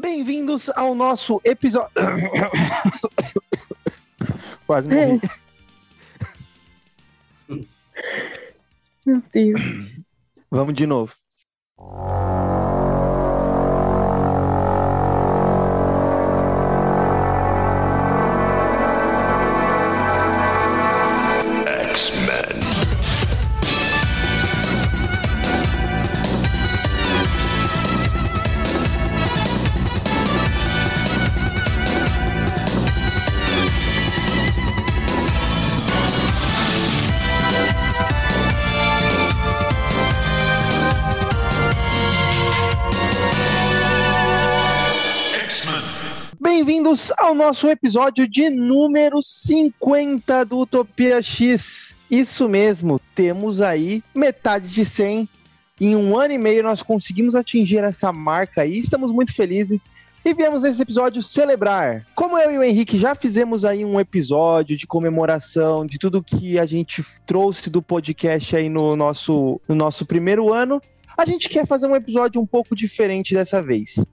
Bem-vindos ao nosso episódio. Quase morri. Meu Deus. Vamos de novo. Ao nosso episódio de número 50 do Utopia X. Isso mesmo, temos aí metade de 100. Em um ano e meio nós conseguimos atingir essa marca e estamos muito felizes. E viemos nesse episódio celebrar. Como eu e o Henrique já fizemos aí um episódio de comemoração de tudo que a gente trouxe do podcast aí no nosso, no nosso primeiro ano, a gente quer fazer um episódio um pouco diferente dessa vez.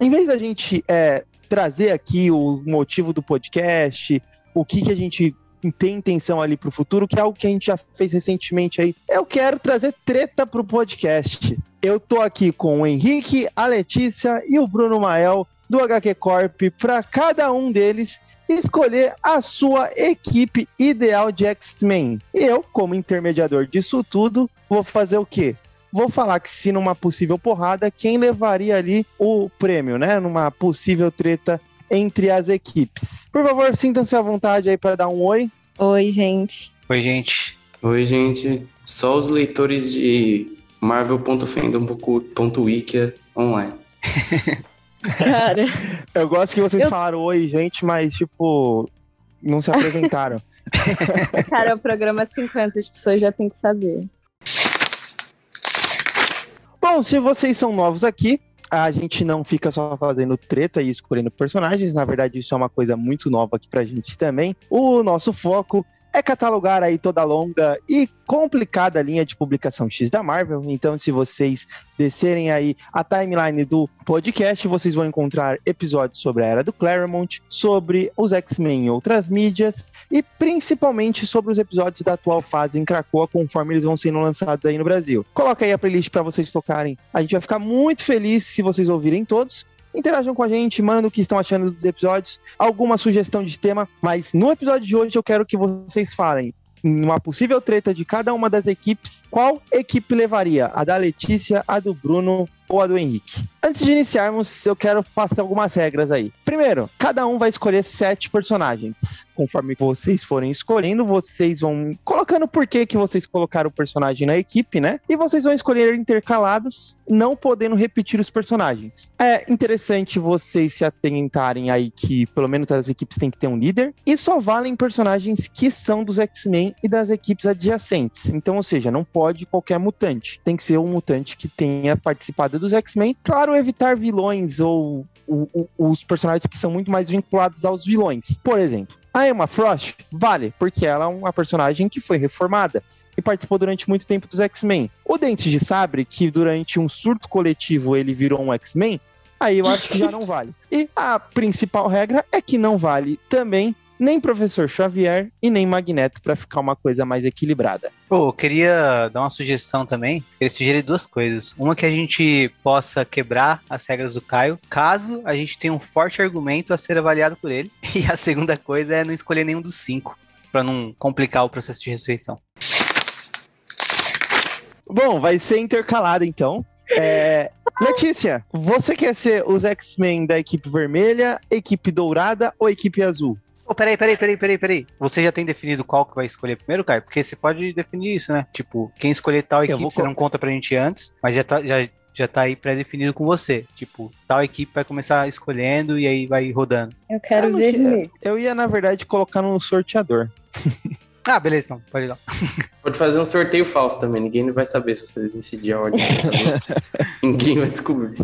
Em vez da gente é, trazer aqui o motivo do podcast, o que, que a gente tem intenção ali pro futuro, que é algo que a gente já fez recentemente aí. Eu quero trazer treta pro podcast. Eu tô aqui com o Henrique, a Letícia e o Bruno Mael do HQ Corp para cada um deles escolher a sua equipe ideal de X-Men. Eu, como intermediador disso tudo, vou fazer o quê? Vou falar que se numa possível porrada, quem levaria ali o prêmio, né? Numa possível treta entre as equipes. Por favor, sintam-se à vontade aí para dar um oi. Oi, gente. Oi, gente. Oi, gente. Só os leitores de Marvel.fandom.wiki online. Cara, Eu gosto que vocês Eu- falaram oi, gente, mas tipo, não se apresentaram. cara, é o programa 50, as pessoas já têm que saber. Bom, se vocês são novos aqui, a gente não fica só fazendo treta e escolhendo personagens. Na verdade, isso é uma coisa muito nova aqui pra gente também. O nosso foco é catalogar aí toda a longa e complicada linha de publicação X da Marvel. Então, se vocês descerem aí a timeline do podcast, vocês vão encontrar episódios sobre a Era do Claremont, sobre os X-Men em outras mídias e principalmente sobre os episódios da atual fase em Krakoa, conforme eles vão sendo lançados aí no Brasil. Coloca aí a playlist para vocês tocarem. A gente vai ficar muito feliz se vocês ouvirem todos. Interajam com a gente, mandem o que estão achando dos episódios, alguma sugestão de tema, mas no episódio de hoje eu quero que vocês falem numa possível treta de cada uma das equipes, qual equipe levaria? A da Letícia, a do Bruno ou a do Henrique? Antes de iniciarmos, eu quero passar algumas regras aí. Primeiro, cada um vai escolher sete personagens. Conforme vocês forem escolhendo, vocês vão colocando por que que vocês colocaram o personagem na equipe, né? E vocês vão escolher intercalados, não podendo repetir os personagens. É interessante vocês se atentarem aí que pelo menos as equipes têm que ter um líder e só valem personagens que são dos X-Men e das equipes adjacentes. Então, ou seja, não pode qualquer mutante. Tem que ser um mutante que tenha participado dos X-Men. Claro, evitar vilões ou o- o- os personagens que são muito mais vinculados aos vilões. Por exemplo, a Emma Frost vale, porque ela é uma personagem que foi reformada e participou durante muito tempo dos X-Men. O Dente de Sabre, que durante um surto coletivo ele virou um X-Men, aí eu acho que já não vale. E a principal regra é que não vale também nem Professor Xavier e nem Magneto para ficar uma coisa mais equilibrada. Pô, eu queria dar uma sugestão também. Eu sugeri duas coisas. Uma que a gente possa quebrar as regras do Caio, caso a gente tenha um forte argumento a ser avaliado por ele. E a segunda coisa é não escolher nenhum dos cinco, pra não complicar o processo de ressurreição. Bom, vai ser intercalado então. É, Letícia, você quer ser os X-Men da equipe vermelha, equipe dourada ou equipe azul? Ô, peraí, peraí, peraí, peraí, peraí. Você já tem definido qual que vai escolher primeiro, Caio? Porque você pode definir isso, né? Tipo, quem escolher tal equipe, vou você não conta pra gente antes, mas já tá, já, já tá aí pré-definido com você. Tipo, tal equipe vai começar escolhendo e aí vai rodando. Eu quero Eu não vermelho. Eu ia, na verdade, colocar no sorteador. Ah, beleza, então, pode ir lá. Pode fazer um sorteio falso também, ninguém vai saber se você decidir a ordem. ninguém vai descobrir.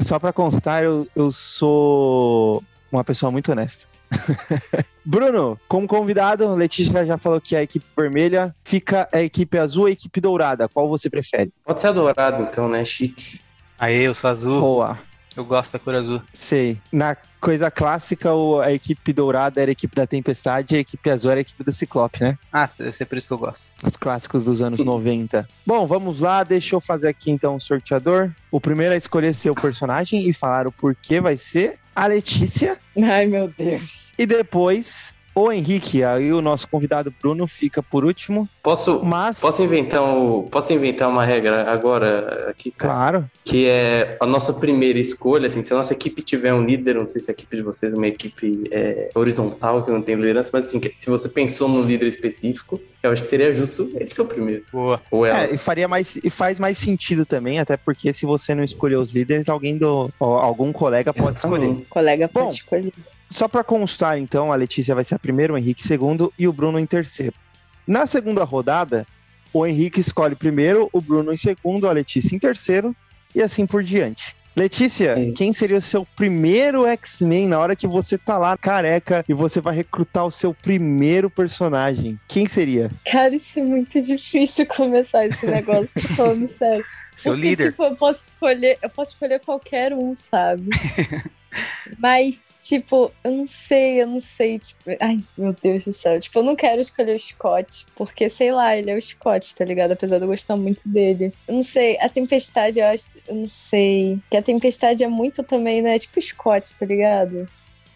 Só pra constar, eu, eu sou uma pessoa muito honesta. Bruno, como convidado, Letícia já falou que é a equipe vermelha. Fica a equipe azul e a equipe dourada. Qual você prefere? Pode ser adorado, então, né? Chique. Aí, eu sou azul. Boa. Eu gosto da cor azul. Sei. Na coisa clássica, o- a equipe dourada era a equipe da Tempestade e a equipe azul era a equipe do Ciclope, né? Ah, deve ser por isso que eu gosto. Os clássicos dos anos 90. Bom, vamos lá, deixa eu fazer aqui então o sorteador. O primeiro a escolher seu personagem e falar o porquê vai ser a Letícia. Ai, meu Deus. E depois o Henrique. Aí o nosso convidado Bruno fica por último. Posso, Mas. posso, inventar um, posso inventar uma regra agora aqui, cara? Claro. Que é a nossa primeira escolha, assim, se a nossa equipe tiver um líder, não sei se a equipe de vocês é uma equipe é, horizontal, que não tem liderança, mas assim, se você pensou num líder específico, eu acho que seria justo ele ser o primeiro. Boa. Ou ela. É, e faria mais e faz mais sentido também, até porque se você não escolher os líderes, alguém do algum colega pode escolher. O colega Bom. pode escolher. Só para constar, então, a Letícia vai ser a primeira, o Henrique segundo e o Bruno em terceiro. Na segunda rodada, o Henrique escolhe primeiro, o Bruno em segundo, a Letícia em terceiro e assim por diante. Letícia, Sim. quem seria o seu primeiro X-Men na hora que você tá lá careca e você vai recrutar o seu primeiro personagem? Quem seria? Cara, isso é muito difícil começar esse negócio, tô falando sério. Seu Porque, líder. Tipo, eu posso escolher, eu posso escolher qualquer um, sabe? Mas, tipo, eu não sei, eu não sei, tipo, ai, meu Deus do céu. Tipo, eu não quero escolher o Scott, porque, sei lá, ele é o Scott, tá ligado? Apesar de eu gostar muito dele. Eu não sei, a Tempestade, eu acho, eu não sei. Que a Tempestade é muito também, né? Tipo Scott, tá ligado?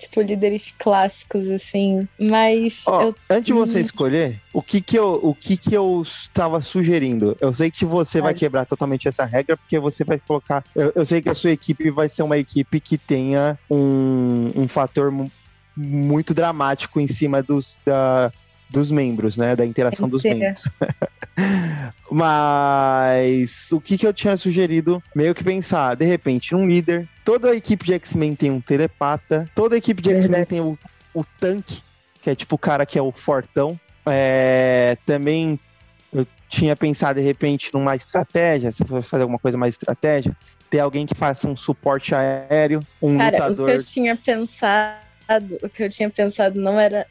Tipo, líderes clássicos, assim. Mas Ó, eu antes de você Hum. escolher, o que que eu, o que que eu estava sugerindo? Eu sei que você vai quebrar totalmente essa regra, porque você vai colocar. Eu, eu sei que a sua equipe vai ser uma equipe que tenha um, um fator mu- muito dramático em cima dos, da- dos membros, né? Da interação dos Inteira. membros. Mas o que, que eu tinha sugerido? Meio que pensar, de repente, um líder. Toda a equipe de X-Men tem um telepata. Toda a equipe de X-Men tem o, o tanque, que é tipo o cara que é o fortão. É, também eu tinha pensado, de repente, numa estratégia, se for fazer alguma coisa mais estratégia, ter alguém que faça um suporte aéreo, um Cara, lutador. o que eu tinha pensado, o que eu tinha pensado não era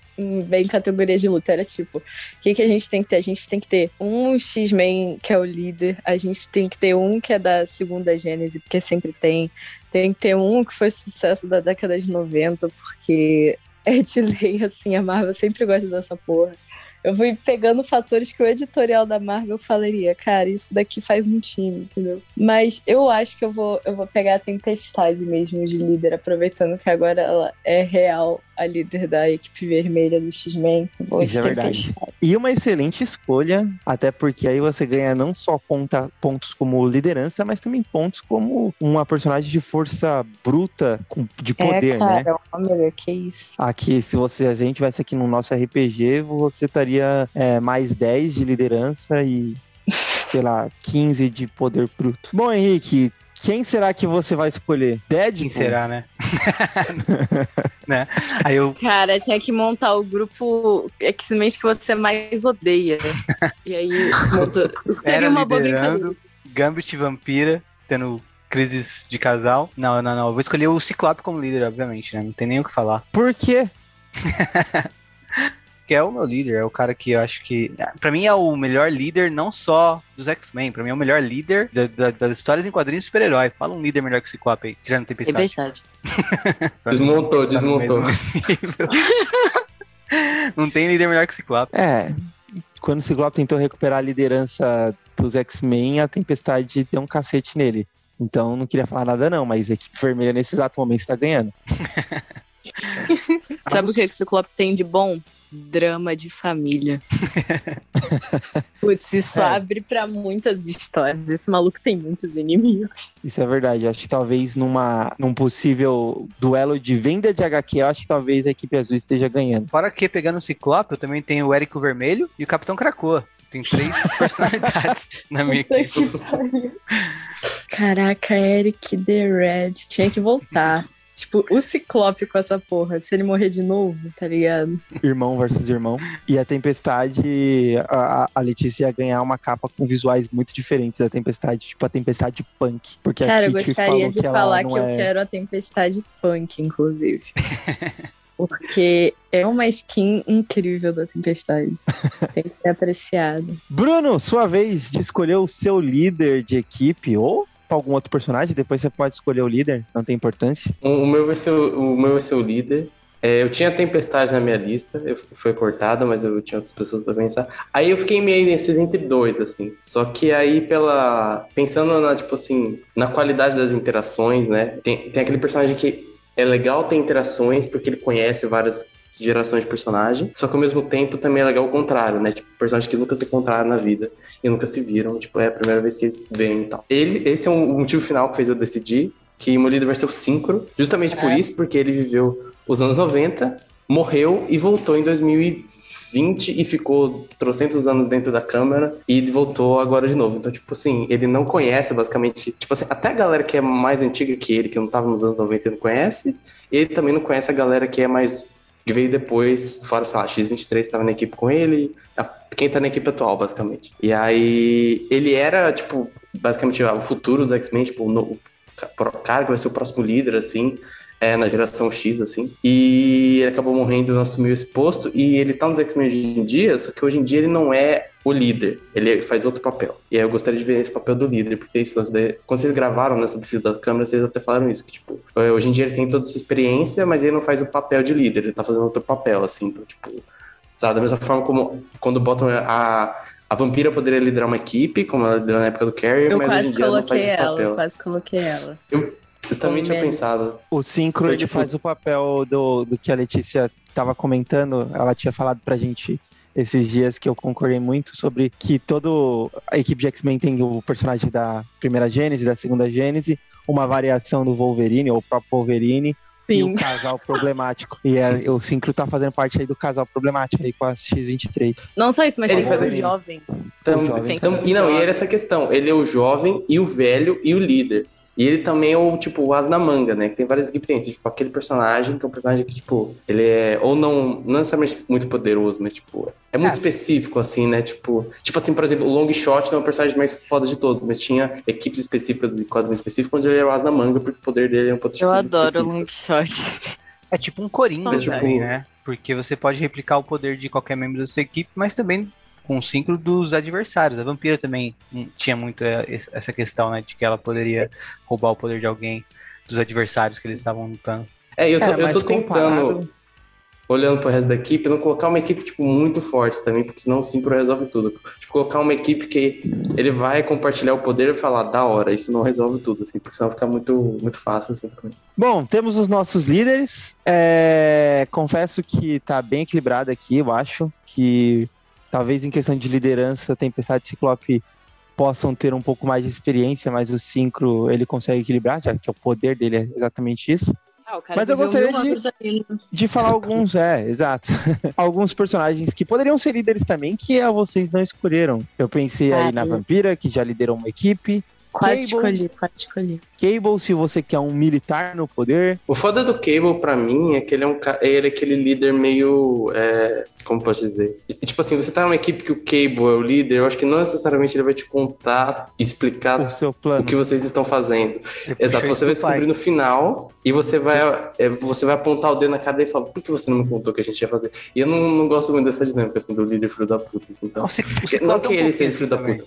bem categorias de luta, era tipo, o que, que a gente tem que ter? A gente tem que ter um X-Men que é o líder, a gente tem que ter um que é da segunda gênese, porque sempre tem. Tem que ter um que foi sucesso da década de 90, porque é de lei, assim, a Marvel sempre gosta dessa porra. Eu fui pegando fatores que o editorial da Marvel falaria, cara, isso daqui faz um time, entendeu? Mas eu acho que eu vou, eu vou pegar a Tempestade mesmo de líder, aproveitando que agora ela é real a líder da equipe vermelha do X-Men. Vou Isso é verdade. E uma excelente escolha, até porque aí você ganha não só ponta- pontos como liderança, mas também pontos como uma personagem de força bruta, de poder, é, né? cara, amiga, que isso. Aqui, se você a gente tivesse aqui no nosso RPG, você estaria é, mais 10 de liderança e, sei lá, 15 de poder bruto. Bom, Henrique, quem será que você vai escolher? Deadpool? Quem será, né? né? Aí eu. Cara, tinha que montar o grupo X-Men que você mais odeia. E aí, monta... seria Era uma boa brincadeira. Gambit Vampira, tendo crises de casal. Não, não, não. Eu vou escolher o Ciclope como líder, obviamente, né? Não tem nem o que falar. Por quê? Que é o meu líder, é o cara que eu acho que. Pra mim é o melhor líder, não só dos X-Men. Pra mim é o melhor líder da- da- das histórias em quadrinhos de super-herói. Fala um líder melhor que o Ciclope aí, tirando Tempestade. Tempestade. Desmontou, tá desmontou. Não tem líder melhor que o Ciclope. É, quando o Ciclope tentou recuperar a liderança dos X-Men, a Tempestade deu um cacete nele. Então não queria falar nada não, mas a equipe vermelha nesse exato momento está ganhando. Sabe o que, que o Ciclope tem de bom? Drama de família. Putz, isso É. abre pra muitas histórias. Esse maluco tem muitos inimigos. Isso é verdade. Eu acho que talvez numa, num possível duelo de venda de HQ, eu acho que talvez a equipe azul esteja ganhando. Fora que, pegando o Ciclope, eu também tenho o Érico Vermelho e o Capitão Krakoa. Tem três personalidades na minha Puta equipe. Caraca, Eric The Red. Tinha que voltar. Tipo, o Ciclope com essa porra. Se ele morrer de novo, tá ligado? Irmão versus irmão. E a Tempestade, a, a Letícia ia ganhar uma capa com visuais muito diferentes da Tempestade, tipo a Tempestade Punk. Porque Cara, a eu gostaria de que falar que eu é- quero a Tempestade Punk, inclusive. Porque é uma skin incrível da Tempestade. Tem que ser apreciado. Bruno, sua vez de escolher o seu líder de equipe, ou pra algum outro personagem, depois você pode escolher o líder, não tem importância. O, meu vai ser o, o meu vai ser o líder. É, eu tinha Tempestade na minha lista, eu, foi cortada, mas eu tinha outras pessoas pra pensar. Aí eu fiquei meio nesses entre dois, assim. Só que aí, pela. Pensando na, tipo assim, na qualidade das interações, né? Tem, tem aquele personagem que é legal ter interações, porque ele conhece várias gerações de personagem. Só que ao mesmo tempo também é legal o contrário, né? Tipo, personagens que nunca se encontraram na vida e nunca se viram. Tipo, é a primeira vez que eles veem e tal. Ele, esse é um, o motivo final que fez eu decidir que o meu líder vai ser o Syncro. Justamente por É. isso, porque ele viveu os anos 90, morreu e voltou em 2020 e ficou trocentos anos dentro da câmera e voltou agora de novo. Então, tipo assim, ele não conhece basicamente. Tipo assim, até a galera que é mais antiga que ele, que não tava nos anos 90, ele não conhece. Ele também não conhece a galera que é mais. Que veio depois, fora, sei lá, X23 tava na equipe com ele. Quem tá na equipe atual, basicamente. E aí, ele era, tipo, basicamente o futuro dos X-Men, tipo, o cara que vai ser o próximo líder, assim é, na geração X, assim. E ele acabou morrendo, não assumiu esse posto. E ele tá nos X-Men hoje em dia, só que hoje em dia ele não é o líder. Ele faz outro papel. E aí eu gostaria de ver esse papel do líder, porque esse lance daí- quando vocês gravaram né, sobre o fio da câmera, vocês até falaram isso, que, tipo, eh, hoje em dia ele tem toda essa experiência, mas ele não faz o papel de líder, ele tá fazendo outro papel, assim, então, tipo, sabe, da mesma forma como quando botam a. A vampira poderia liderar uma equipe, como ela liderou na época do Carrier, Eu mas hoje em quase dia ela não faz coloquei esse ela, papel. quase coloquei ela. Eu também tinha pensado. O Syncro, Então, ele tipo- faz o papel do, do que a Letícia tava comentando, ela tinha falado pra gente esses dias que eu concordei muito sobre que toda a equipe de X-Men tem o personagem da primeira Gênese, da segunda Gênese, uma variação do Wolverine, ou o próprio Wolverine, e Sim. o casal problemático. E é, o Syncro tá fazendo parte aí do casal problemático aí com a X23. Não só isso, mas Ele faz ser ali. o jovem. Tam- O jovem tam- também. e não, e era essa questão. Ele é o jovem e o velho e o líder. E ele também é o, tipo, o as na manga, né? Que tem várias equipes, tem, tipo, aquele personagem que é um personagem que, tipo, ele é, ou não, não necessariamente muito poderoso, mas, tipo, é muito É. específico, assim, né? Tipo, tipo assim, por exemplo, o Long Shot não é o personagem mais foda de todos, mas tinha equipes específicas e quadrinhos específicos onde ele era o as na manga, porque o poder dele é um poder Eu adoro o long shot. É tipo um coringa, É tipo- né? Porque você pode replicar o poder de qualquer membro da sua equipe, mas também com o síncro dos adversários. A vampira também hum, tinha muito é, essa questão, né? De que ela poderia roubar o poder de alguém dos adversários que eles estavam lutando. É, eu tô, É, eu tô tentando, comparado- olhando pro resto da equipe, não colocar uma equipe, tipo, muito forte também, porque senão o Simpro resolve tudo. Tipo, colocar uma equipe que ele vai compartilhar o poder e falar, da hora, isso não resolve tudo, assim, porque senão fica muito, muito fácil, assim. Bom, temos os nossos líderes. É, confesso que tá bem equilibrado aqui, eu acho. Que talvez em questão de liderança, Tempestade e Ciclope possam ter um pouco mais de experiência, mas o Syncro ele consegue equilibrar, já que o poder dele é exatamente isso. Ah, Mas eu gostaria de- ainda. De falar alguns, é, exato. alguns personagens que poderiam ser líderes também, que a vocês não escolheram. Eu pensei aí Ah, na Vampira, que já liderou uma equipe. Quase Cable. escolhi, quase escolhi. Cable, se você quer um militar no poder. O foda do Cable, pra mim, é que ele é um ele é aquele líder meio. é, como posso dizer? Tipo assim, você tá numa equipe que o Cable é o líder, eu acho que não necessariamente ele vai te contar e explicar O seu o plano. que vocês estão fazendo. Ele Exato, você vai do pai. descobrir no final e você vai, é, você vai apontar o dedo na cara e falar, por que você não me contou o que a gente ia fazer? E eu não, não gosto muito dessa dinâmica, assim, do líder filho da puta, assim, então. O o Não que ele seja filho da puta.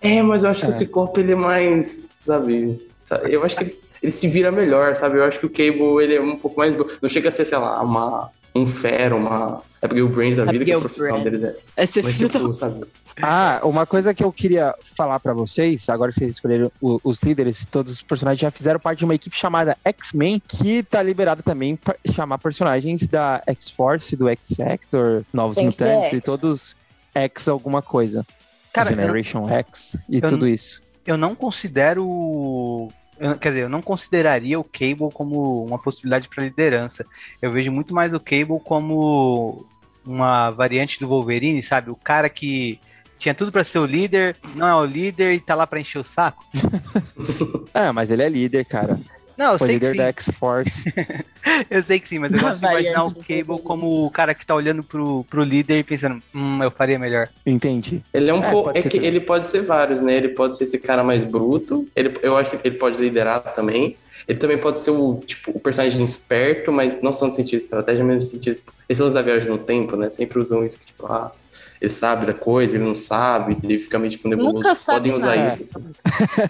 É, mas eu acho que É. o Ciclope, ele é mais, sabe... Eu acho que ele, ele se vira melhor, sabe? Eu acho que o Cable, ele é um pouco mais... Não chega a ser, sei lá, uma, um fera, uma... É porque o Brand da vida, que a Abigail profissão Brand. deles é... Vai ser Mas, tipo, sabe? Ah, uma coisa que eu queria falar pra vocês, agora que vocês escolheram o- os líderes, todos os personagens já fizeram parte de uma equipe chamada X-Men, que tá liberada também pra chamar personagens da X-Force, do X-Factor, Novos Tem que Mutantes e todos X alguma coisa. Cara, eu, Generation X e eu tudo isso. eu não considero. eu- quer dizer, eu não consideraria o Cable como uma possibilidade para liderança. Eu vejo muito mais o Cable como uma variante do Wolverine, sabe? O cara que tinha tudo para ser o líder, não é o líder e tá lá para encher o saco. É, mas ele é líder, cara. Não, eu Foi sei que líder sim. da X-Force. Eu sei que sim, mas eu gosto de imaginar o Cable como o cara que tá olhando pro, pro líder e pensando, hum, eu faria melhor. Entendi. Ele é um É, pouco. É que também. ele pode ser vários, né? Ele pode ser esse cara mais bruto. Ele, eu acho que ele pode liderar também. Ele também pode ser o, tipo, o personagem esperto, mas não só no sentido de estratégia, mas no sentido. Esse lance da viagem no tempo, né? Sempre usam isso, que, tipo, ah, ele sabe da coisa, ele não sabe, ele fica meio tipo nebuloso. Nunca sabe Podem usar nada. isso, sabe?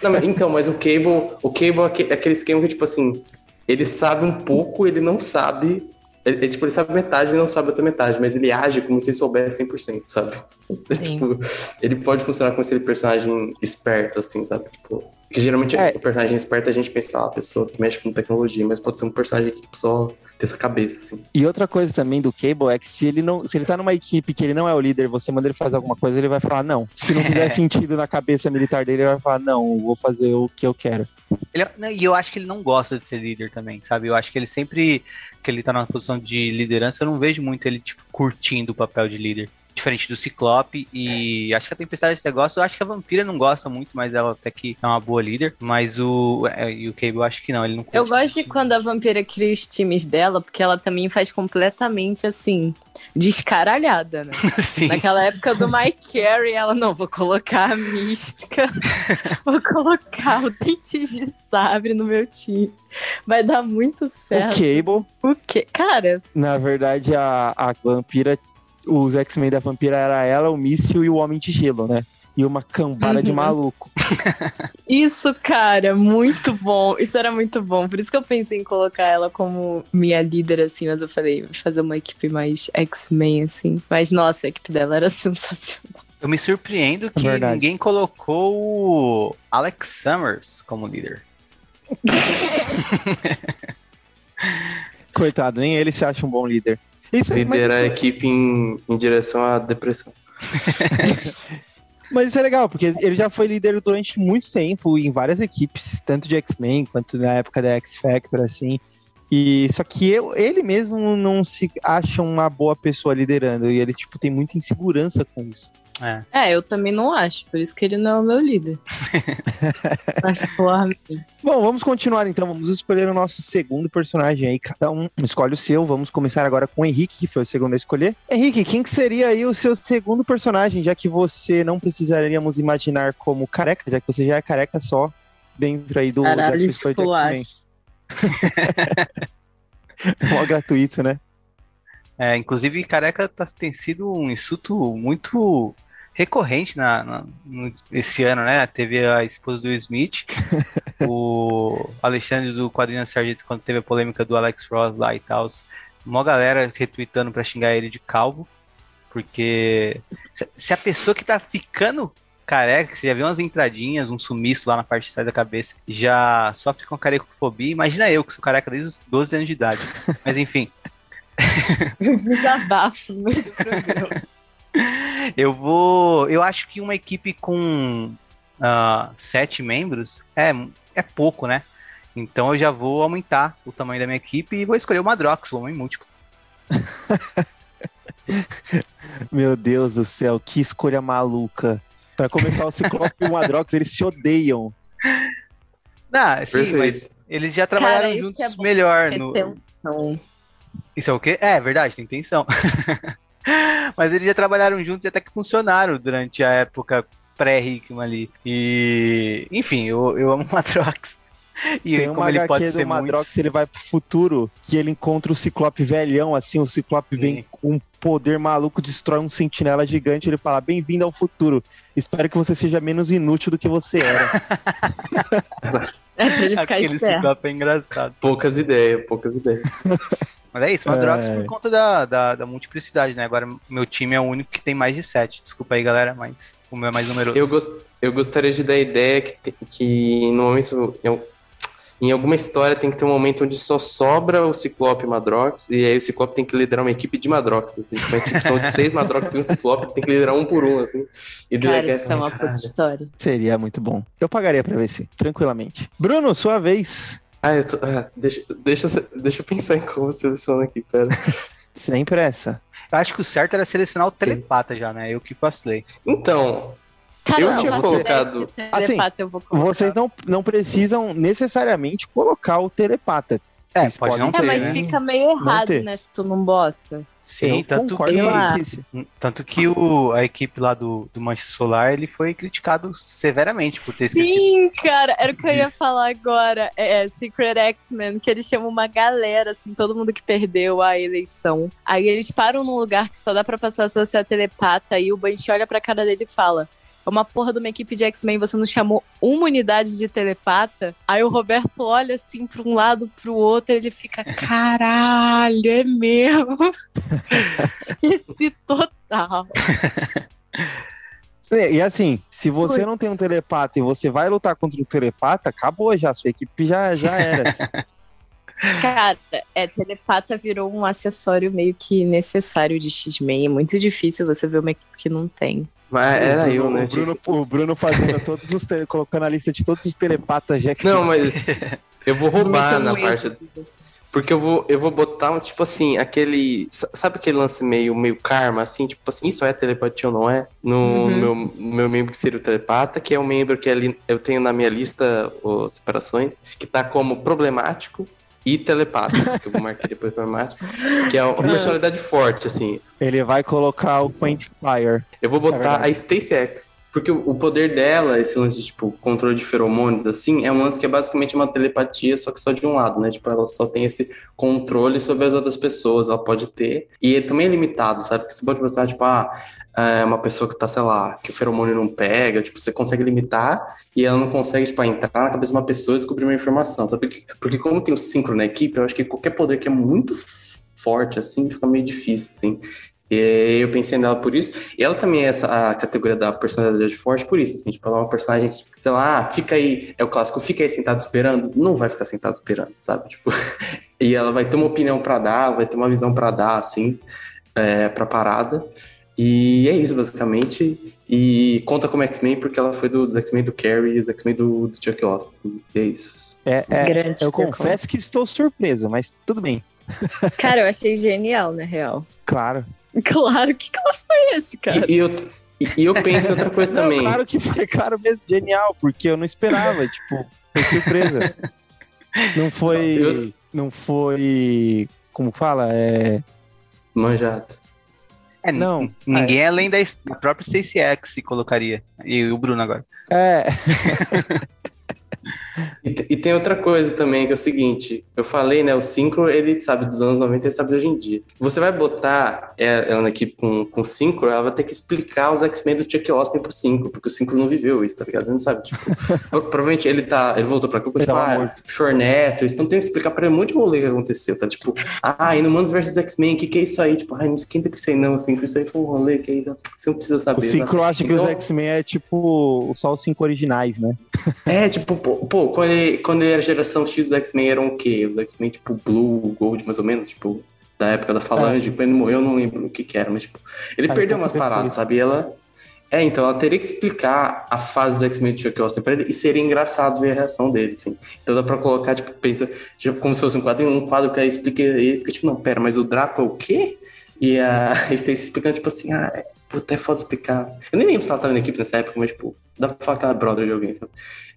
Não, mas- então, mas o Cable, o Cable é é aquele esquema que, tipo assim, ele sabe um pouco, ele não sabe. Ele, ele, tipo, ele sabe metade, ele não sabe outra metade, mas ele age como se ele soubesse 100%, sabe? tipo, ele pode funcionar como aquele personagem esperto, assim, sabe? Tipo, que geralmente É. o personagem esperto a gente pensa, ah, a pessoa que mexe com tecnologia, mas pode ser um personagem que tipo, só tem essa cabeça, assim. E outra coisa também do Cable é que se ele não, se ele tá numa equipe que ele não é o líder, você manda ele fazer alguma coisa, ele vai falar não. Se não fizer sentido na cabeça militar dele, ele vai falar não, eu vou fazer o que eu quero. Ele- não, e eu acho que ele não gosta de ser líder também, sabe? Eu acho que ele sempre que ele tá numa posição de liderança, eu não vejo muito ele, tipo, curtindo o papel de líder. Diferente do Ciclope e acho que a Tempestade até gosta. Eu acho que a Vampira não gosta muito, mas ela até que é uma boa líder. Mas o, é, e o Cable eu acho que não, ele não curte. Eu gosto de quando a vampira cria os times dela, porque ela também faz completamente assim, descaralhada, né? Sim. Naquela época do Mike Carey, ela não, vou colocar a mística, vou colocar o dente de sabre no meu time. Vai dar muito O certo. Cable, O quê? Cara, na verdade, a, a vampira, os X-Men da vampira era ela, o Míssil e o Homem de Gelo, né? E uma cambada de Uhum. maluco. isso, cara, muito bom. Isso era muito bom. Por isso que eu pensei em colocar ela como minha líder, assim, mas eu falei, fazer uma equipe mais X-Men, assim. Mas, nossa, a equipe dela era sensacional. Eu me surpreendo que verdade. ninguém colocou o Alex Summers como líder. Coitado, nem ele se acha um bom líder. Isso, mas Liderar a isso- equipe em, em direção à depressão. Mas isso é legal, porque ele já foi líder durante muito tempo em várias equipes, tanto de X-Men quanto na época da X-Factor, assim. E só que eu- ele mesmo não se acha uma boa pessoa liderando, e ele, tipo, tem muita insegurança com isso. É. É, eu também não acho, por isso que ele não é o meu líder. Particularmente. Bom, vamos continuar então, vamos escolher o nosso segundo personagem aí, cada um escolhe o seu, vamos começar agora com o Henrique, que foi o segundo a escolher. Henrique, quem que seria aí o seu segundo personagem, já que você não precisaríamos imaginar como careca, já que você já é careca só dentro aí do da Caralho, sua de X-Men. esculacho. Mó gratuito, né? É, inclusive, careca tá- tem sido um insulto muito recorrente na, na- no- esse ano, né? Teve a esposa do Will Smith, o Alexandre do Quadrinho Sargento, quando teve a polêmica do Alex Ross lá e tal. Uma galera retweetando pra xingar ele de calvo, porque se- a pessoa que tá ficando careca, você já viu umas entradinhas, um sumiço lá na parte de trás da cabeça, já sofre com carecofobia, imagina eu que sou careca desde os 12 anos de idade. Mas enfim. Desabafo no meio do programa. Eu vou. Eu acho que uma equipe com ah, sete membros é, é pouco, né? Então eu já vou aumentar o tamanho da minha equipe e vou escolher o Madrox, o homem múltiplo. Meu Deus do céu, que escolha maluca. Pra começar, o Ciclope e o Madrox, eles se odeiam. Ah, sim, mas eles já trabalharam Cara, juntos é melhor. No... Retenção. Isso é o quê? É, verdade, tem intenção. mas eles já trabalharam juntos e até que funcionaram durante a época pré-Hickman ali. E, enfim, eu, eu amo o Madrox. E Tem como uma ele HQ pode do ser Madrox, muito... ele vai pro futuro, que ele encontra o Ciclope velhão, assim, o Ciclope vem Sim. com um poder maluco, destrói um sentinela gigante, ele fala, bem-vindo ao futuro, espero que você seja menos inútil do que você era. É pra ele ficar Aquele esperto. Ciclope é engraçado. Poucas ideias, poucas ideias. Mas é isso, Madrox É. por conta da, da, da multiplicidade, né? Agora meu time é o único que tem mais de 7. Desculpa aí, galera, mas o meu é mais numeroso. Eu, gos- eu gostaria de dar a ideia que, te- que no momento. Em, al- em alguma história tem que ter um momento onde só sobra o Ciclope e Madrox, e aí o Ciclope tem que liderar uma equipe de Madrox. Assim, tipo, uma equipe são de seis Madrox e um Ciclope, tem que liderar um por um, assim. E Cara, é- isso é uma puta história. Seria muito bom. Eu pagaria pra ver sim, tranquilamente. Bruno, sua vez. Ah, eu tô- ah, deixa, deixa, eu- deixa eu pensar em como eu seleciono aqui, pera. Sem pressa. Eu acho que o certo era selecionar o telepata já, né? Eu que vacilei. Então, Cara, Eu não tinha colocado- Assim, eu. Vocês não, não precisam necessariamente colocar o telepata. É, pode podem não É, ter, mas né? fica meio errado, né, se tu não bota. Sim, tanto que, tanto que o, a equipe lá do, do Manchester Solar ele foi criticado severamente por ter esquecido. Sim, cara, era o que eu ia falar agora. É, Secret X-Men, que eles chamam uma galera, assim, todo mundo que perdeu a eleição. Aí eles param num lugar que só dá pra passar se você é telepata, e o Banshee olha pra cara dele e fala. Uma porra de uma equipe de X-Men, você não chamou uma unidade de telepata? Aí o Roberto olha assim pra um lado, pro outro, e ele fica, caralho, é mesmo? Esqueci total. É, E assim, se você Foi. não tem um telepata e você vai lutar contra um telepata, acabou já, sua equipe já, já era. Cara, é, telepata virou um acessório meio que necessário de X-Men. É muito difícil você ver uma equipe que não tem. Mas era o eu, Bruno, né? O Bruno, o Bruno fazendo todos os tele- colocando a lista de todos os telepatas já que Não, mas eu vou roubar na parte. Porque eu vou, eu vou botar um, tipo assim, aquele. sa- Sabe aquele lance meio, meio karma, assim? Tipo assim, isso é telepatia ou não é? No, Uhum. meu, meu membro que seria o telepata, que é um membro que ali eu tenho na minha lista, as separações, que tá como problemático e telepata, que eu marquei depois problemático, que é uma personalidade forte, assim. ele vai colocar o Quentin Fire. Eu vou É botar verdade. a Stacy X. Porque o poder dela, esse lance de, tipo, controle de feromônios, assim, é um lance que é basicamente uma telepatia, só que só de um lado, né? Tipo, ela só tem esse controle sobre as outras pessoas, ela pode ter. E também é limitado, sabe? Porque você pode botar, tipo, ah, é uma pessoa que tá, sei lá, que o feromônio não pega, tipo, você consegue limitar e ela não consegue, tipo, entrar na cabeça de uma pessoa e descobrir uma informação, sabe? Porque, porque como tem o síncro na equipe, eu acho que qualquer poder que é muito forte, assim, fica meio difícil, assim. E eu pensei nela por isso. E ela também é essa, a categoria da personalidade forte por isso, assim, tipo, ela é uma personagem que, sei lá, ah, fica aí, é o clássico, fica aí sentado esperando, não vai ficar sentado esperando, sabe? Tipo, e ela vai ter uma opinião pra dar, vai ter uma visão pra dar, assim, é, pra parada. E é isso, basicamente. E conta como X-Men porque ela foi dos X-Men do Carrie e os X-Men do, do Chuck Austin. E é isso. É, é, Grande eu confesso que estou surpreso, mas tudo bem. Cara, eu achei genial, na real. Claro. Claro, que cara foi esse, cara? E, e eu, e, e eu penso em outra coisa Não, também. claro que foi, claro mesmo, genial, porque eu não esperava, tipo, foi surpresa. Não foi. Eu- Não foi. Como fala? É. Manjado. É, Não, ninguém é além da, da própria Stacey X se colocaria. E o Bruno agora. É. E, te- e tem outra coisa também, que é o seguinte, eu falei, né, o Synchro, ele sabe dos anos 90 e sabe de hoje em dia. Você vai botar é, ela na equipe com, com Synchro, ela vai ter que explicar os X-Men do Chuck Austin pro Synchro, porque o Synchro não viveu isso, tá ligado? Ele não sabe, tipo, pro- provavelmente ele tá, ele voltou pra Cuba, Ele tipo, ah. Chorneto, estão tendo que explicar pra ele um monte de rolê que aconteceu, tá? Tipo, ah, Inumanos versus X-Men, o que que é isso aí? Tipo, ai, não esquenta com isso aí não, Synchro, isso aí foi um rolê, que é isso? Você não precisa O saber, tá? Synchro acha que os Então- X-Men é tipo só os cinco originais, né? É, tipo, pô, quando, ele, quando ele era geração X, os X-Men eram o quê? Os X-Men, tipo, Blue, Gold, mais ou menos, tipo, da época da Falange, quando ele morreu, eu não lembro o que que era, mas, tipo, ele perdeu então umas paradas, sabe? E ela... É, então, ela teria que explicar a fase do X-Men de Chuck Austin pra ele, e seria engraçado ver a reação dele, assim. Então dá pra colocar, tipo, pensa, tipo, como se fosse um quadro, um quadro que aí explica, e ele fica tipo, não, pera, mas o Draco é o quê? E a Stacy explicando, tipo assim, ah, é, puta, é foda explicar. Eu nem lembro se ela tava na equipe nessa época, mas, tipo, dá pra falar que ela é brother de alguém, sabe?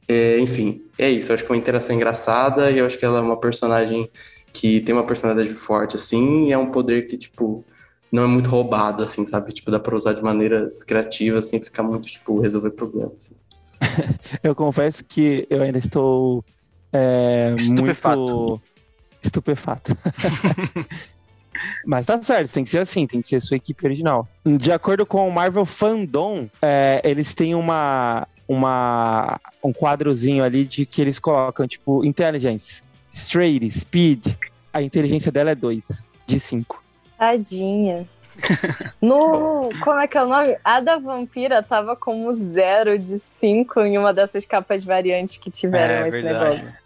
É, enfim, é isso. Eu acho que é uma interação engraçada e eu acho que ela é uma personagem que tem uma personalidade forte, assim, e é um poder que, tipo, não é muito roubado, assim, sabe? Tipo, dá pra usar de maneiras criativas, sem ficar muito, tipo, resolver problemas. assim. Eu confesso que eu ainda estou é, Estupefato. muito estupefato. Mas tá certo, tem que ser assim, tem que ser sua equipe original. De acordo com o Marvel Fandom, é, eles têm uma, uma um quadrozinho ali de que eles colocam, tipo, Intelligence, Straight, Speed. A inteligência dela é 2 de 5. Tadinha. No. Como é que é o nome? A da vampira tava como zero de cinco em uma dessas capas variantes que tiveram É esse verdade. negócio.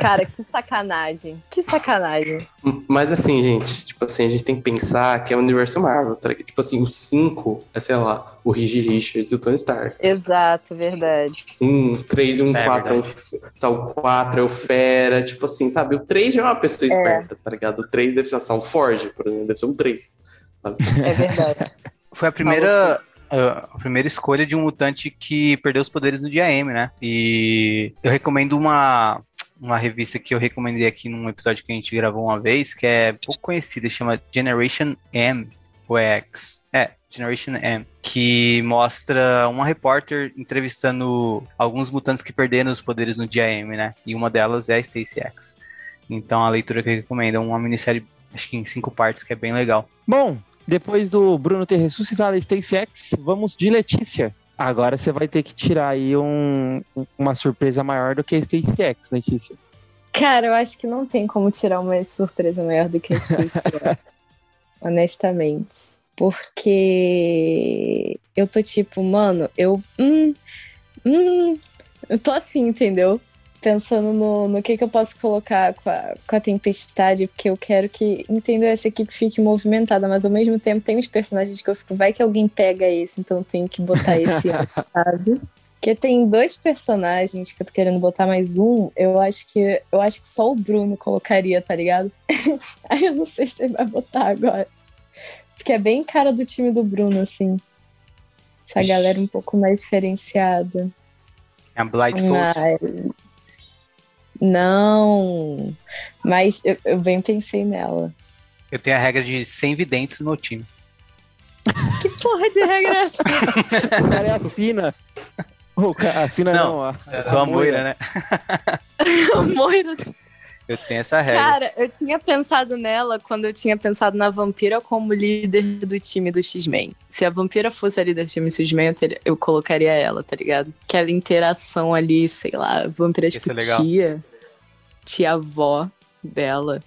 Cara, que sacanagem. Que sacanagem. Mas assim, gente, tipo assim, a gente tem que pensar que é o universo Marvel, tá? Tipo assim, o 5 é, sei lá, o Reed Richards e o Tony Stark. Exato, verdade. Um 3 e um É 4 é um. Sabe, o 4 é o Fera, tipo assim, sabe? O 3 já é uma pessoa esperta, tá ligado? O 3 deve ser, lá, um Forge, por exemplo, deve ser um 3. É verdade. Foi a primeira, a, a primeira escolha de um mutante que perdeu os poderes no dia M, né? E eu recomendo uma, uma revista que eu recomendei aqui num episódio que a gente gravou uma vez, que é pouco conhecida, chama Generation M, ou X. É, Generation M, que mostra uma repórter entrevistando alguns mutantes que perderam os poderes no dia M, né? E uma delas é a Stacy X. Então a leitura que eu recomendo é uma minissérie, acho que em cinco partes, que é bem legal. Bom, depois do Bruno ter ressuscitado a Stacy X, vamos de Letícia. Agora você vai ter que tirar aí um, uma surpresa maior do que a Stacy X, Letícia. Cara, eu acho que não tem como tirar uma surpresa maior do que a Stacy X. honestamente. Porque eu tô tipo, mano, eu. Hum, hum, eu tô assim, entendeu? Pensando no, no que, que eu posso colocar com a, com a tempestade, porque eu quero que, entendeu? Essa equipe fique movimentada, mas ao mesmo tempo tem uns personagens que eu fico, vai que alguém pega esse, então tem que botar esse, sabe? Porque tem dois personagens que eu tô querendo botar mais um, eu acho que eu acho que só o Bruno colocaria, tá ligado? Aí eu não sei se ele vai botar agora. Porque é bem cara do time do Bruno, assim. Essa galera um pouco mais diferenciada. É a Blindfold. Mas... Não, mas eu, eu bem pensei nela. Eu tenho a regra de 100 videntes no meu time. Que porra de regra é essa? O cara é assina. O cara, assina não, Não, a, Eu sou a Moira, né? Moira. Eu tenho essa regra. Cara, eu tinha pensado nela quando eu tinha pensado na vampira como líder do time do X-Men. Se a vampira fosse a líder do time do X-Men, eu, eu colocaria ela, tá ligado? Aquela interação ali, sei lá, vampira tipo ser legal. Tia, tia-avó dela.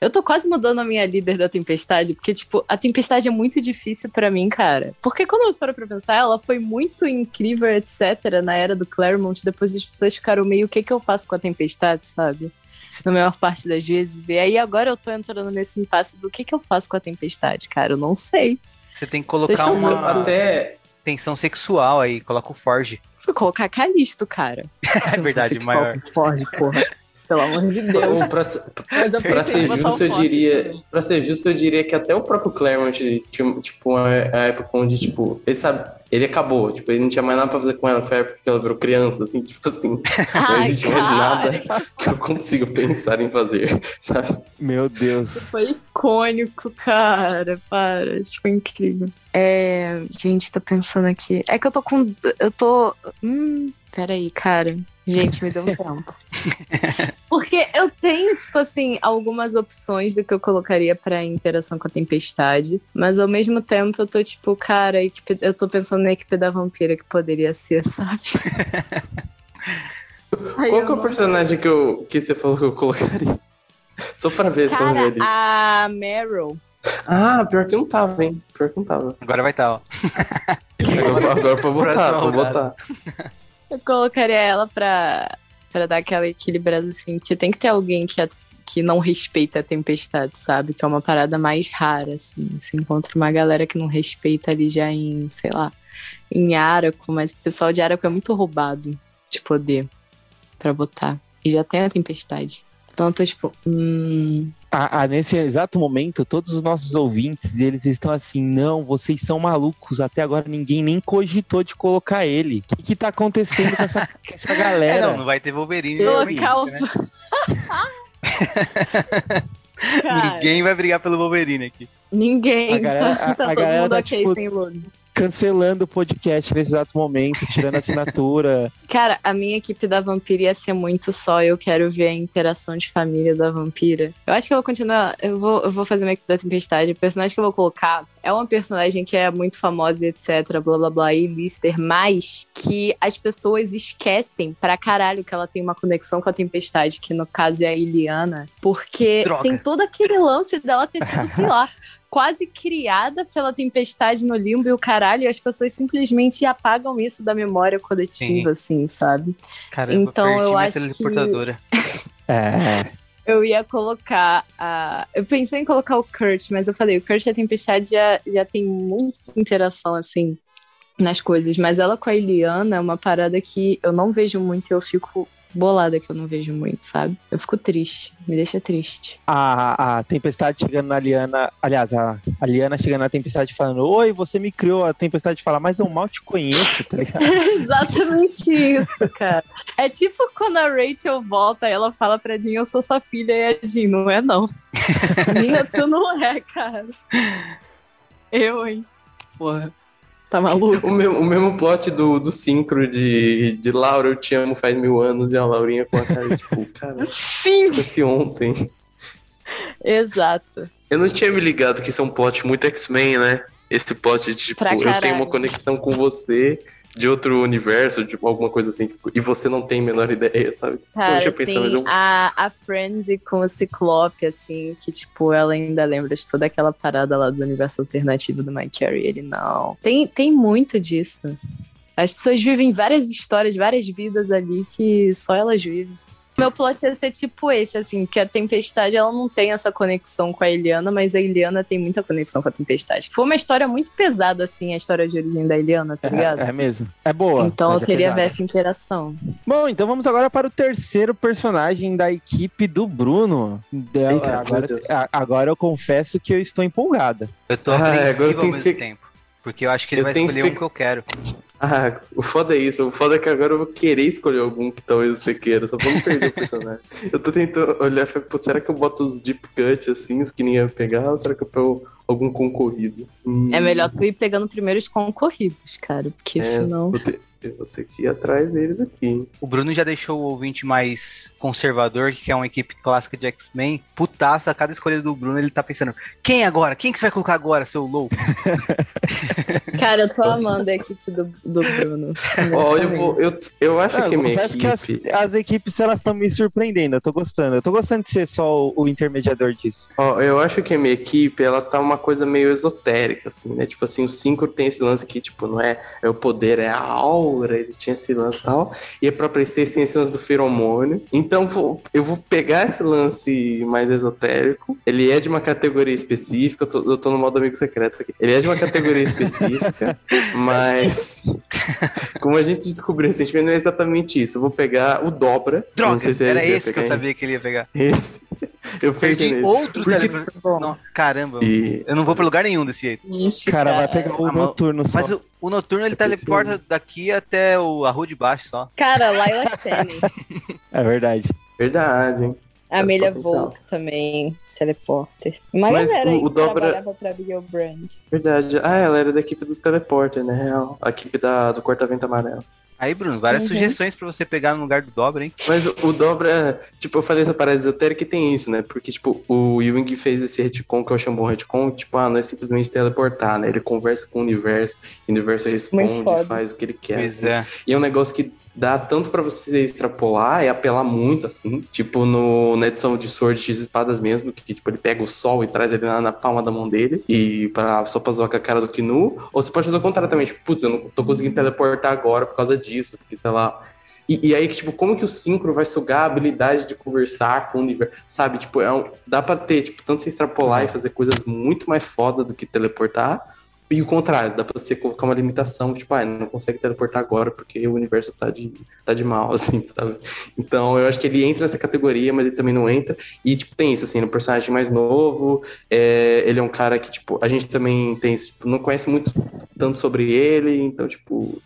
Eu tô quase mudando a minha líder da Tempestade, porque, tipo, a Tempestade é muito difícil pra mim, cara. Porque quando eu paro pra pensar, ela foi muito incrível, etc., na era do Claremont, depois as pessoas ficaram meio, o que que eu faço com a Tempestade, sabe? Na maior parte das vezes. E aí agora eu tô entrando nesse impasse do que que eu faço com a Tempestade, cara. Eu não sei. Você tem que colocar uma Até. tensão sexual aí, coloca o Forge. Vou colocar Calisto, cara. É verdade, Sexual maior. Ford, porra. Pelo amor de Deus. Pensei ser justo, eu diria. também. Pra ser justo, eu diria que até o próprio Claremont tinha, tipo, uma a época onde, tipo, ele sabe, ele acabou, tipo, ele não tinha mais nada pra fazer com ela, foi a época que ela virou criança, assim, tipo assim, não existe mais nada que eu consigo pensar em fazer, sabe? Meu Deus. Foi icônico, cara. Para, isso foi incrível. É. Gente, tô pensando aqui. É que eu tô com. Eu tô. Hum. Peraí, cara. Gente, me deu um tempo. Porque eu tenho, tipo assim, algumas opções do que eu colocaria pra interação com a tempestade. Mas ao mesmo tempo eu tô, tipo, cara, a equipe- eu tô pensando na equipe da vampira que poderia ser, sabe? Ai, Qual eu que é o personagem que, eu, que você falou que eu colocaria? Só pra ver se eu Cara, ver ali. a Meryl. Ah, pior que não tava, hein? Pior que não tava. Agora vai estar, ó. Agora, agora pra botar, pra rodada. botar. Eu colocaria ela pra, pra dar aquela equilibrada assim, porque tem que ter alguém que, a- que não respeita a tempestade, sabe? Que é uma parada mais rara, assim. Se encontra uma galera que não respeita ali já em, sei lá, em Araco, mas o pessoal de Araco é muito roubado de poder pra botar. E já tem a tempestade. Então eu tô tipo, hum. Ah, ah, nesse exato momento, todos os nossos ouvintes, eles estão assim, não, vocês são malucos, até agora ninguém nem cogitou de colocar ele. O que, que tá acontecendo com essa, com essa É, galera? não, não vai ter Wolverine. O. né? Cara, Ninguém vai brigar pelo Wolverine aqui. ninguém. A galera- tá, a- tá a todo galera mundo tá, ok tipo, sem Logan. Cancelando o podcast nesse exato momento, tirando assinatura. Cara, a minha equipe da vampira ia ser muito só. Eu quero ver a interação de família da vampira. Eu acho que eu vou continuar. Eu vou, eu vou fazer uma equipe da tempestade. O personagem que eu vou colocar é uma personagem que é muito famosa e etc. Blá blá blá. E Lister, mas que as pessoas esquecem pra caralho que ela tem uma conexão com a tempestade, que no caso é a Iliana. Porque Droga. tem todo aquele lance dela ter sido, sei lá. Quase criada pela tempestade no limbo e o caralho, e as pessoas simplesmente apagam isso da memória coletiva, assim, sabe? Caramba, Então, eu acho que-. É. Eu ia colocar a. Eu pensei em colocar o Kurt, mas eu falei, o Kurt e a Tempestade já, já tem muita interação, assim, nas coisas. Mas ela com a Eliana é uma parada que eu não vejo muito e eu fico bolada que eu não vejo muito, sabe? Eu fico triste, me deixa triste. A, a Tempestade chegando na Liana. Aliás, a, a Liana chegando na Tempestade falando: Oi, você me criou. A Tempestade fala, mas eu mal te conheço, tá ligado? É exatamente isso, cara. É tipo quando a Rachel volta e ela fala pra Jean, eu sou sua filha, e a Jean, não é não. Minha, tu não é, cara. Eu, hein? Porra. Tá maluco? O mesmo, o mesmo plot do, do sincro de, de Laura, eu te amo faz mil anos, e a Laurinha com a cara, tipo, cara, Sim! fosse ontem. Exato. Eu não tinha me ligado que isso é um plot muito X-Men, né? Esse plot de, tipo, eu tenho uma conexão com você de outro universo, de alguma coisa assim, tipo, e você não tem a menor ideia, sabe? eu Cara, tinha pensado, mas assim, a, a Frenzy com o Ciclope, assim, que, tipo, ela ainda lembra de toda aquela parada lá do universo alternativo do Mike Carey. Ele não. Tem, tem muito disso. As pessoas vivem várias histórias, várias vidas ali que só elas vivem. Meu plot ia ser tipo esse, assim, que a Tempestade ela não tem essa conexão com a Eliana, mas a Eliana tem muita conexão com a Tempestade. Foi uma história muito pesada, assim, a história de origem da Eliana, tá ligado? É, é mesmo. É boa. então eu é queria ver essa interação. Bom, então vamos agora para o terceiro personagem da equipe do Bruno. Eita, agora, agora eu confesso que eu estou empolgada. Eu tô Ah, agora eu ao tenho mesmo que- tempo. Porque eu acho que ele Eu vai escolher um expec- que eu quero. Ah, o foda é isso. O foda é que agora eu vou querer escolher algum que talvez você queira, só pra não perder o personagem. Eu tô tentando olhar, pô, será que eu boto os deep cut assim, os que ninguém vai pegar, ou será que eu pego algum concorrido? Hum, É melhor tu ir pegando primeiro os concorridos, cara, porque É, senão. Vou ter, eu vou ter que ir atrás deles aqui. hein? O Bruno já deixou o ouvinte mais conservador, que é uma equipe clássica de X-Men, putaça, a cada escolha do Bruno ele tá pensando, quem agora? Quem que você vai colocar agora, seu louco? Cara, eu tô amando a equipe do, do Bruno. Ó, eu, vou, eu, eu acho Ah, que eu minha equipe. que as, as equipes elas estão me surpreendendo. Eu tô gostando. Eu tô gostando de ser só o, o intermediador disso. Ó, eu acho que a minha equipe, ela tá uma coisa meio esotérica, assim, né? Tipo assim, o 5 tem esse lance aqui, tipo, não é, é o poder, é a ele tinha esse lance e tal. E a própria Stacy tem esse lance do feromônio. Então, vou- eu vou pegar esse lance mais esotérico. Ele é de uma categoria específica, eu tô, eu tô no modo amigo secreto aqui. Ele é de uma categoria específica, mas... Como a gente descobriu recentemente, não é exatamente isso. Eu vou pegar o Dobra. Droga, não sei se é era esse, esse que eu sabia que ele ia pegar. Esse. Eu perdi Perdi nele. outro Porque- Não, Caramba, E... eu não vou pra lugar nenhum desse jeito. Ixi, Cara, vai pegar o Ah, mas- noturno só. Mas o, o Noturno ele pensei- teleporta daqui até o, a rua de baixo só. Cara, Laila Shane. É verdade. Verdade, hein? Amelia potencial. Volk também, teleporter. Uma Mas galera o- o que Dobra- trabalhava pra Bigel Brand. Verdade. Ah, ela era da equipe dos Teleporter, né? Real. A equipe da, do Corta-Vento Amarelo. Aí, Bruno, várias Uhum. sugestões pra você pegar no lugar do Dobra, hein? Mas o, Dobra, tipo, eu falei essa parada esotérica e tem isso, né? Porque, tipo, o Ewing fez esse retcon, que eu chamo de retcon, tipo, ah, não é simplesmente teleportar, né? Ele conversa com o universo, o universo responde, faz o que ele quer. Pois assim. é. E é um negócio que dá tanto pra você extrapolar e apelar muito, assim. Tipo, no, na edição de Sword X Espadas mesmo, que, tipo, ele pega o sol e traz ele na, na palma da mão dele, e pra, só pra zoar com a cara do Knu. Ou você pode fazer o contrário também, tipo, putz, eu não tô conseguindo teleportar agora por causa disso, porque, sei lá... E, e aí, tipo, como que o Synchro vai sugar a habilidade de conversar com o universo, sabe? Tipo, é um, dá pra ter, tipo, tanto você extrapolar e fazer coisas muito mais foda do que teleportar, e o contrário, dá pra você colocar uma limitação, tipo, ah, não consegue teleportar agora porque o universo tá de, tá de mal, assim, sabe? Então eu acho que ele entra nessa categoria, mas ele também não entra. E, tipo, tem isso, assim, no personagem mais novo, é, ele é um cara que, tipo, a gente também tem, isso, tipo, não conhece muito tanto sobre ele, então, tipo,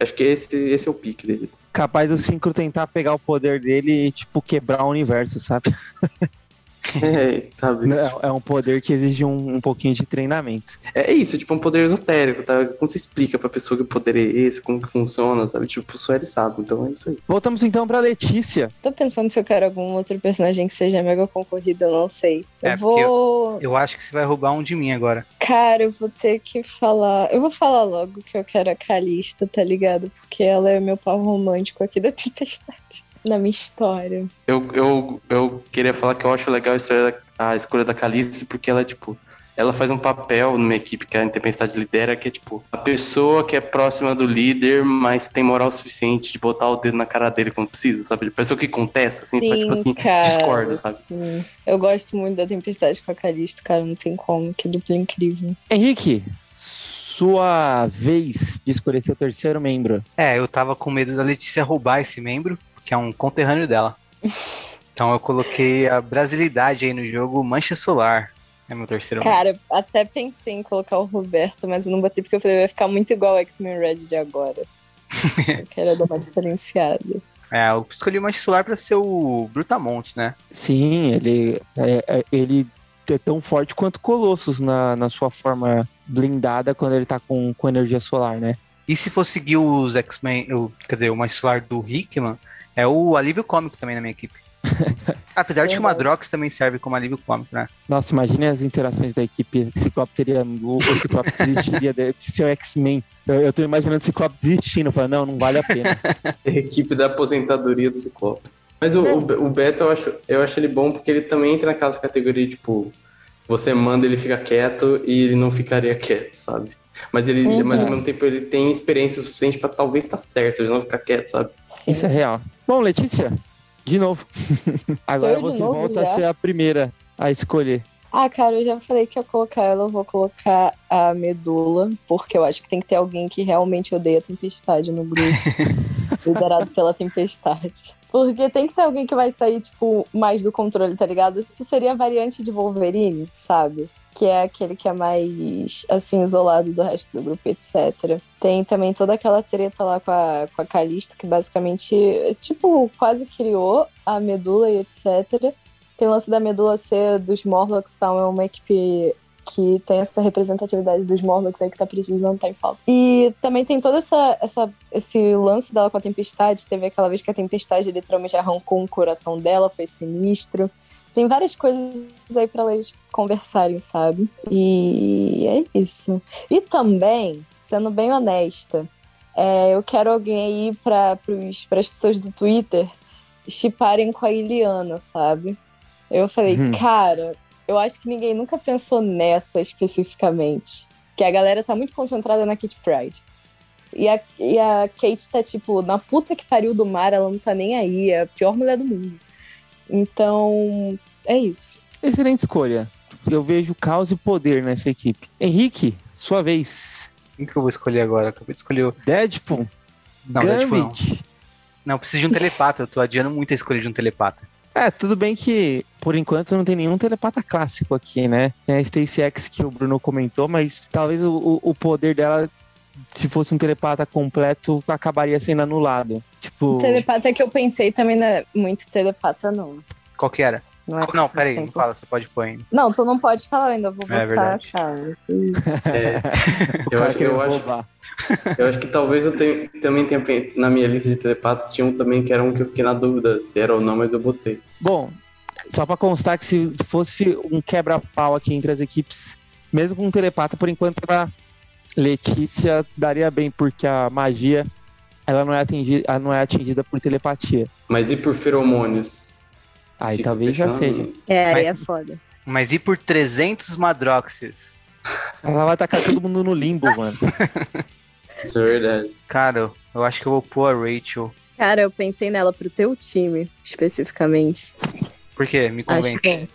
acho que esse, esse é o pique deles. Capaz do Synchro tentar pegar o poder dele e, tipo, quebrar o universo, sabe? É, sabe? É, é um poder que exige um, um pouquinho de treinamento. É isso, tipo, um poder esotérico, tá? Como você explica pra pessoa que o poder é esse, como que funciona, sabe? Tipo, só ele sabe, então é isso aí. Voltamos então pra Letícia. Tô pensando se eu quero algum outro personagem que seja mega concorrido, eu não sei. Eu É, porque vou. Eu acho que você vai roubar um de mim agora. Cara, eu vou ter que falar. Eu vou falar logo que eu quero a Calista, tá ligado? Porque ela é o meu par romântico aqui da Tempestade. Na minha história. Eu, eu, eu queria falar que eu acho legal a, história da- a escolha da Calice, porque ela, tipo, ela faz um papel numa equipe que a Tempestade lidera, que é, tipo, a pessoa que é próxima do líder, mas tem moral suficiente de botar o dedo na cara dele quando precisa, sabe? A pessoa que contesta, assim, pra, tipo assim, cara. discorda, sabe? Sim. Eu gosto muito da Tempestade com a Calista, cara, não tem como. Que dupla incrível. Henrique, sua vez de escolher seu terceiro membro. É, eu tava com medo da Letícia roubar esse membro, que é um conterrâneo dela. Então eu coloquei a brasilidade aí no jogo Mancha Solar. É meu terceiro nome. Cara, até pensei em colocar o Roberto, mas eu não botei porque eu falei vai ficar muito igual o X-Men Red de agora. eu quero dar uma diferenciada. É, eu escolhi o Mancha Solar pra ser o Brutamontes, né? Sim, ele é, é- ele é tão forte quanto Colossus na, na sua forma blindada quando ele tá com, com energia solar, né? E se for seguir os X-Men, o- quer dizer, o Mancha Solar do Hickman, é o alívio cômico também na minha equipe. Apesar de que o. Madrox também serve como alívio cômico, né? Nossa, imagine as interações da equipe. O Ciclope teria. O, o Ciclope desistiria de, de ser o X-Men. Eu, eu tô imaginando o Ciclope desistindo, falando, não, não vale a pena. É a equipe da aposentadoria do Ciclopes. Mas o, o, Be- o Beto, eu acho, eu acho ele bom porque ele também entra naquela categoria, tipo, você manda, ele fica quieto e ele não ficaria quieto, sabe? Mas ele, Uhum. mas ao mesmo tempo, ele tem experiência suficiente pra talvez estar certo, ele não ficar quieto, sabe? Sim. Isso é real. Bom, Letícia, de novo. Agora você novo volta a já? ser a primeira a escolher. Ah, cara, eu já falei que ia colocar ela, eu vou colocar a Medula, porque eu acho que tem que ter alguém que realmente odeia a Tempestade no grupo. liderado pela Tempestade. Porque tem que ter alguém que vai sair, tipo, mais do controle, tá ligado? Isso seria a variante de Wolverine, sabe? Que é aquele que é mais, assim, isolado do resto do grupo, etc. Tem também toda aquela treta lá com a, com a Calista, que basicamente, tipo, quase criou a Medula e etc. Tem o lance da Medula ser dos Morlocks, tal, é uma equipe que tem essa representatividade dos Morlocks aí que tá precisando, tá em falta. E também tem todo essa, essa, esse lance dela com a Tempestade. Teve aquela vez que a Tempestade literalmente arrancou um coração dela, foi sinistro. Tem várias coisas aí pra eles conversarem, sabe? E é isso. E também, sendo bem honesta, é, eu quero alguém aí para as pessoas do Twitter chiparem com a Iliana, sabe? Eu falei, Uhum. cara, eu acho que ninguém nunca pensou nessa especificamente. Que a galera tá muito concentrada na Kate Pride. E a, e a Kate tá, tipo, na puta que pariu do mar, ela não tá nem aí, é a pior mulher do mundo. Então, é isso. Excelente escolha. Eu vejo caos e poder nessa equipe. Henrique, sua vez. Quem que eu vou escolher agora? Acabei de escolher o. Deadpool. Não, Deadpool não. Gambit. Não, eu preciso de um telepata. Eu tô adiando muito a escolha de um telepata. É, tudo bem que, por enquanto, não tem nenhum telepata clássico aqui, né? Tem a Stacy X que o Bruno comentou, mas talvez o- o poder dela, se fosse um telepata completo, acabaria sendo anulado. Tipo, Telepata que eu pensei também não é muito telepata, não. Qual que era? Não, é Não, tipo peraí, não 100%. fala, você pode pôr ainda. Não, tu não pode falar, eu ainda vou É botar, verdade. cara. É, o eu, acho, eu, acho, eu acho que talvez eu tenha- também tenha na minha lista de telepatas, tinha um também que era um que eu fiquei na dúvida se era ou não, mas eu botei. Bom, só pra constar que se fosse um quebra-pau aqui entre as equipes, mesmo com um telepata, por enquanto a Letícia daria bem, porque a magia ela não é atingida, ela não é atingida por telepatia. Mas e por feromônios? Aí talvez já seja. É, aí Mas- é foda. Mas e por 300 Madroxes? Ela vai tacar todo mundo no limbo, mano. Isso é verdade. Cara, eu acho que eu vou pôr a Rachel. Cara, eu pensei nela pro teu time, especificamente. Por quê? Me convence.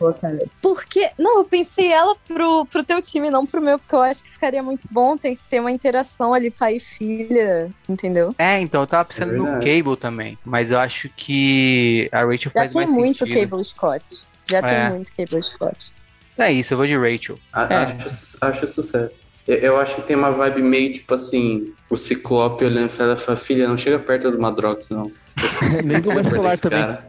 Porque. Não, eu pensei ela pro, pro teu time, não pro meu, porque eu acho que ficaria muito bom. Tem que ter uma interação ali, pai e filha, entendeu? É, então, eu tava pensando É no. Cable também. Mas eu acho que a Rachel Já faz tem mais muito sentido. Cable Scott. Já É. tem muito Cable Scott. É isso, eu vou de Rachel. A- É. Acho, acho sucesso. Eu, eu acho que tem uma vibe meio tipo assim: o Ciclope olhando pra ela e fala, filha, não chega perto do Madrox, não. Nem do esse também. cara.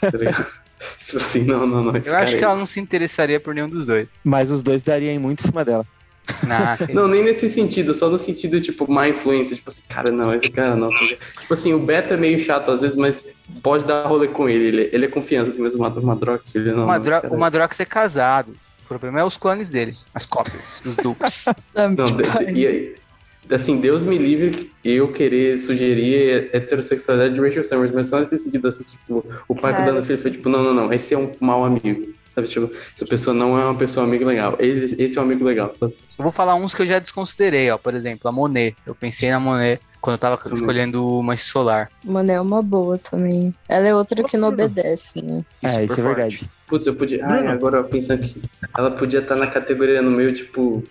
Tá ligado? Assim, não, não, não. Eu acho aí. que ela não se interessaria por nenhum dos dois. Mas os dois dariam muito em cima dela. Nah, Não, nem nesse sentido, só no sentido, tipo, má influência. Tipo assim, cara, não, esse cara não. tá? Tipo assim, o Beto é meio chato às vezes, mas pode dar rolê com ele. Ele, ele é confiança, assim, mesmo o Madrox, filho, não. o, Madro o Madrox é casado. O problema é os clones dele, as cópias, os dupes. Não, de- de- e aí, assim, Deus me livre eu querer sugerir heterossexualidade de Rachel Summers, mas só nesse sentido, assim, tipo, o pai Cara, cuidando do filho foi tipo, não, não, não, esse é um mau amigo. Sabe, tipo, essa pessoa não é uma pessoa amigo legal. Ele, esse é um amigo legal, sabe? Eu vou falar uns que eu já desconsiderei, ó. Por exemplo, a Monet. Eu pensei na Monet quando eu tava Também. escolhendo o Mancha Solar. Mano, é uma boa também. Ela é outra que não obedece, né? é, super isso é forte. verdade. Putz, eu podia. Ai, agora pensando aqui. Ela podia estar na categoria no meio, tipo,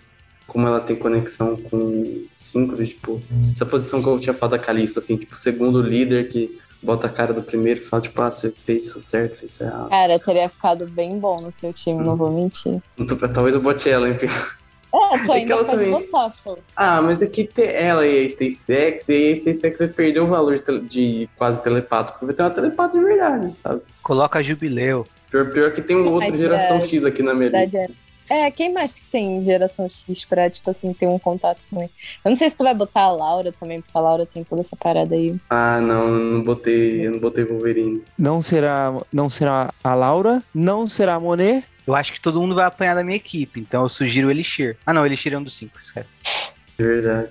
como ela tem conexão com cinco, tipo, essa posição que eu tinha falado da Calista, assim, tipo, segundo líder que bota a cara do primeiro e fala, tipo, ah, você fez isso certo, fez isso errado. Cara, teria ficado bem bom no teu time, não vou mentir. Então, talvez eu bote ela, hein? É, só É que ainda ela pode também- botar, pô. Ah, mas aqui tem ela e a SpaceX, e a SpaceX vai perder o valor de, tele- de quase telepata, porque vai ter uma telepata de verdade, sabe? Coloca jubileu. Pior, pior que tem um outro geração é, X aqui na minha lista. É. É, quem mais que tem geração X pra, tipo assim, ter um contato com ele? Eu não sei se tu vai botar a Laura também, porque a Laura tem toda essa parada aí. Ah, não, eu não botei, eu não botei Wolverine. Não será, não será a Laura, não será a Monet. Eu acho que todo mundo vai apanhar da minha equipe, então eu sugiro o Elixir. Ah, não, o Elixir é um dos cinco, esquece. De verdade.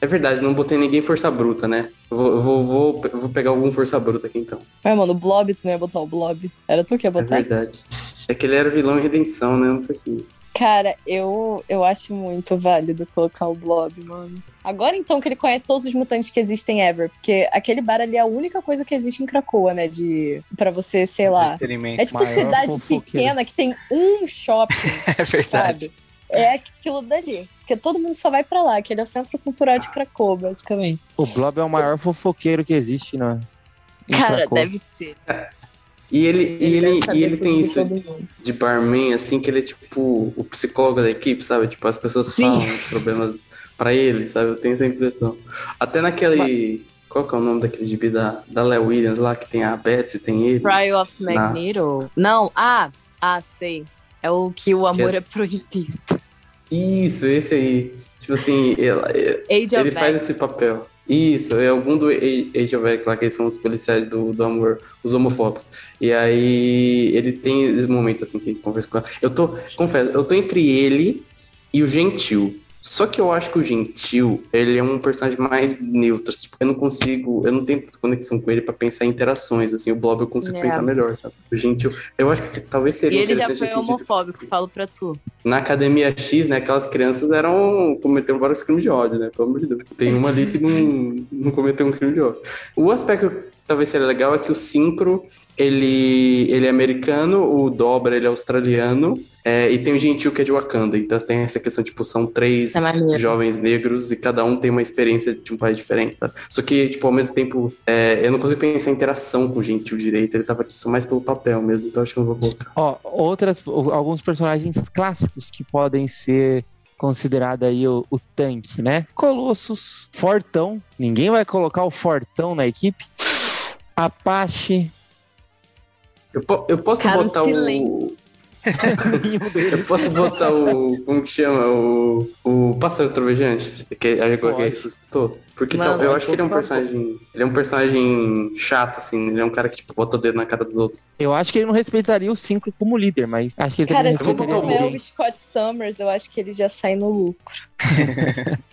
É verdade, não botei ninguém força bruta, né? Eu vou, eu vou, vou, vou pegar algum força bruta aqui então. Mas, mano, o Blob, tu não ia botar o Blob. Era tu que ia É botar? verdade. É que ele era vilão em redenção, né? Não sei se. Cara, eu, eu acho muito válido colocar o Blob, mano. Agora então que ele conhece todos os mutantes que existem ever, porque aquele bar ali é a única coisa que existe em Krakoa, né, de para você, sei lá. É tipo maior cidade pequena que tem um shopping, É verdade. sabe? É aquilo dali. Porque todo mundo só vai pra lá, que ele é o centro cultural de Krakoa, basicamente. O Blob é o maior fofoqueiro que existe na. em Cara, Krakow. deve ser. E ele, e deve ele, e ele tem isso de barman, assim, que ele é tipo o psicólogo da equipe, sabe? Tipo, as pessoas Sim. falam os problemas pra ele, sabe? Eu tenho essa impressão. Até naquele. Qual que é o nome daquele gibi da, da Léo Williams lá, que tem a Betsy, tem ele? Trial of Magneto? Não, ah, ah, sei. É o que o amor Que é proibido. Isso, esse aí. Tipo assim, of ele faz esse papel. Isso, é algum do Age of X lá, que são os policiais do, do amor, os homofóbicos. E aí ele tem esse momento assim que ele conversa com ela. Eu tô, confesso, eu tô entre ele e o Gentil. Só que eu acho que o Gentil, ele é um personagem mais neutro. assim, Tipo, eu não consigo, eu não tenho conexão com ele pra pensar em interações. Assim, o Blob eu consigo É. pensar melhor, sabe? O Gentil, eu acho que se- talvez seria E ele já foi sentido. homofóbico, falo pra tu. Na Academia X, né, aquelas crianças eram cometeram vários crimes de ódio, né? Pelo amor de Deus. Tem uma ali que não, não cometeu um crime de ódio. O aspecto talvez seria legal é que o Syncro, ele, ele é americano, o Dobra, ele é australiano, é, e tem o Gentil que é de Wakanda. Então tem essa questão, tipo, são três É jovens negros e cada um tem uma experiência de um país diferente, sabe? Só que, tipo, ao mesmo tempo, é, eu não consigo pensar em interação com o Gentil direito, ele tava só mais pelo papel mesmo, então acho que eu não vou colocar. Ó, outras, alguns personagens clássicos que podem ser considerado aí o, o tanque, né? Colossus, Fortão. Ninguém vai colocar o Fortão na equipe. Apache. Eu, po- eu posso Cara, o botar o. silêncio. Nenhum Eu posso botar o. Como que chama? O. O Pássaro Trovejante? Que agora que ressuscitou. Porque Mano, tal- eu acho que ele é um personagem. Ele é um personagem chato, assim. Ele é um cara que, tipo, bota o dedo na cara dos outros. Eu acho que ele não respeitaria o 5 como líder, mas acho que ele Cara, também se o ninguém. o Scott Summers, eu acho que ele já sai no lucro.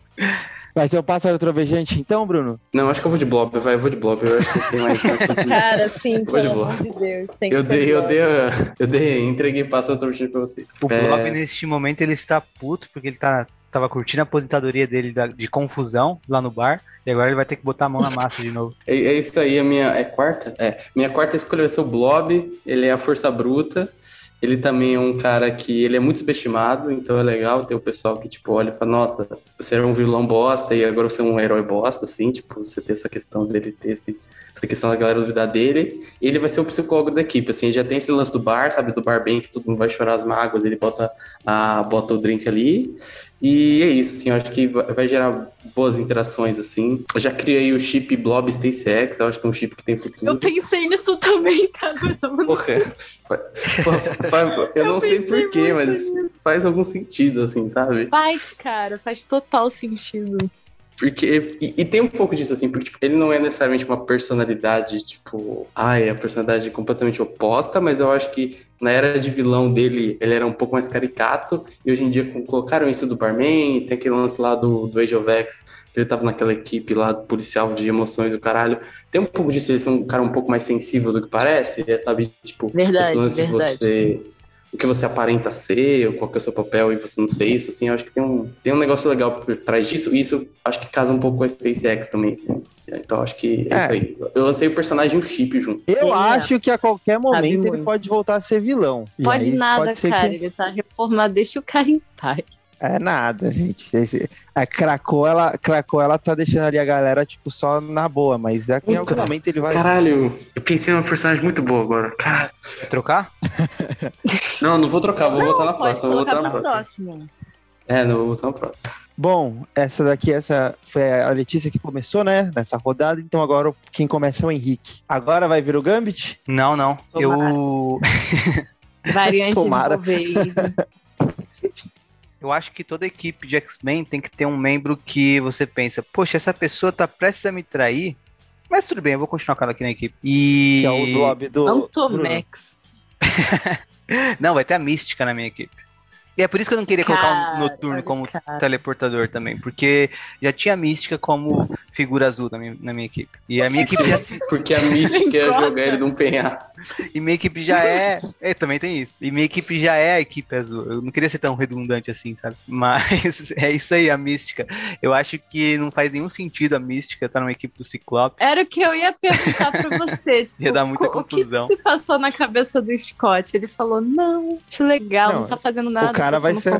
Vai ser o pássaro trovejante então, Bruno? Não, acho que eu vou de Blob, vai, eu vou de Blob. Eu acho que tem mais de- Cara, sim, Vou de pelo boa. amor de Deus. Tem que Eu ser dei, eu dei, a- eu dei, entreguei Pássaro Trovejante pra você. O É. Blob, neste momento, ele está puto porque ele tá, tava curtindo a aposentadoria dele da- de confusão lá no bar. E agora ele vai ter que botar a mão na massa de novo. É, é isso aí, a minha. É quarta? É. Minha quarta escolha vai ser o Blob. Ele é a força bruta. Ele também é um cara que ele é muito subestimado, então é legal ter o pessoal que, tipo, olha e fala, nossa, você era um vilão bosta e agora você é um herói bosta, assim, tipo, você ter essa questão dele ter esse, essa questão da galera duvidar dele. Ele vai ser o psicólogo da equipe, assim, já tem esse lance do bar, sabe, do bar bem, que todo mundo vai chorar as mágoas, ele bota, a, bota o drink ali. E é isso, assim, eu acho que vai gerar boas interações, assim. Eu já criei o chip Blob SpaceX, eu acho que é um chip que tem futuro. Eu pensei nisso também, cara. Porra, eu não sei pensei porquê, mas faz algum sentido, assim, sabe? Faz, cara, faz total sentido. Porque. E, e tem um pouco disso, assim, porque tipo, ele não é necessariamente uma personalidade, tipo. Ai, é a personalidade completamente oposta, mas eu acho que na era de vilão dele, ele era um pouco mais caricato. E hoje em dia colocaram isso do Barman, tem aquele lance lá do, do Age of X, ele tava naquela equipe lá policial de emoções do caralho. Tem um pouco disso, ele ser um cara um pouco mais sensível do que parece, é, sabe? Tipo, Verdade, esse lance verdade. de você. O que você aparenta ser, ou qual que é o seu papel e você não ser isso, assim, eu acho que tem um, tem um negócio legal por trás disso, e isso acho que casa um pouco com a SpaceX também, assim. Então acho que é, É. isso aí. Eu lancei o personagem um chip junto. Eu é. acho que a qualquer momento ele muito. pode voltar a ser vilão. Pode aí nada, pode ser cara. que- Ele tá reformado, deixa o cara em paz. É nada, gente. Esse, a Krakow, ela, Krakow, ela tá deixando ali a galera, tipo, só na boa, mas em algum momento ele vai. Caralho, eu pensei numa personagem muito boa agora. Caralho. Quer trocar? Não, não vou trocar, vou botar na Pode próxima. Vou botar na próxima. próxima. É, não, vou botar na próxima. Bom, essa daqui, essa foi a Letícia que começou, né? Nessa rodada, então agora quem começa é o Henrique. Agora vai vir o Gambit? Não, não. Eu, Variante Tomara. de Wolverine. eu acho que toda equipe de X-Men tem que ter um membro que você pensa, poxa, essa pessoa tá prestes a me trair, mas tudo bem, eu vou continuar com ela aqui na equipe. E. Que é o do. Bruno. Antomax. Não, vai ter a mística na minha equipe. E é por isso que eu não queria colocar o Cara, noturno como cara. teleportador também, porque já tinha a mística como figura azul na minha, na minha equipe. E a minha equipe já, Porque a mística é Engorda. jogar ele de um penhasco. e minha equipe já é, é, também tem isso. E minha equipe já é a equipe azul. Eu não queria ser tão redundante assim, sabe? Mas é isso aí, a mística. Eu acho que não faz nenhum sentido a mística estar numa equipe do Ciclope. Era o que eu ia perguntar pra você. Tipo, Ia dar muita co- confusão. O que se passou na cabeça do Scott? Ele falou, não, acho legal, não, Não, tá fazendo nada. cara tá vai ser-.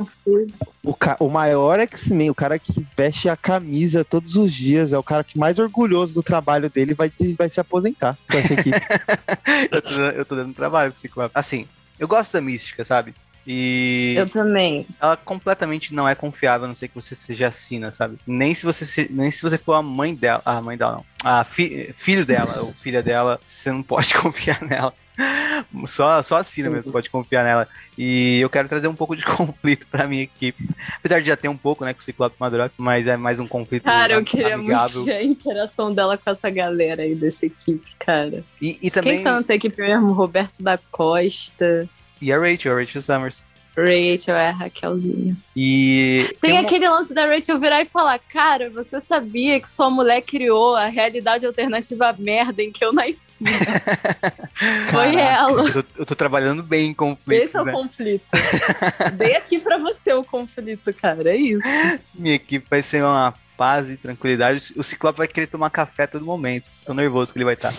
O, ca- o maior X-Men, o cara que veste a camisa todos os dias, é o cara que mais orgulhoso do trabalho dele vai, se- vai se aposentar com essa equipe. eu, tô, eu tô dando trabalho pro Ciclope. Assim, eu gosto da mística, sabe? E Eu também. ela completamente não é confiável, a não sei que você seja assina, sabe? Nem se você se- nem se você for a mãe dela, a mãe dela não, a fi- filho dela ou filha dela, você não pode confiar nela. Só só assina mesmo, pode confiar nela. E eu quero trazer um pouco de conflito pra minha equipe. Apesar de já ter um pouco, né, com o Ciclope Madrox, mas é mais um conflito Cara, eu queria amigável. muito ver a interação dela com essa galera aí dessa equipe, cara. E, e Quem também que tá nessa equipe mesmo? Roberto da Costa, e a Rachel, a Rachel Summers. Rachel, é a Raquelzinha. E Tem, uma- aquele lance da Rachel virar e falar: Cara, você sabia que sua mulher criou a realidade alternativa merda em que eu nasci? Foi Caraca, ela. Eu tô, eu tô trabalhando bem em conflito, Esse é o né? conflito. Dei aqui pra você o conflito, cara. É isso. Minha equipe vai ser uma paz e tranquilidade. O Ciclope vai querer tomar café a todo momento. Tô nervoso que ele vai estar.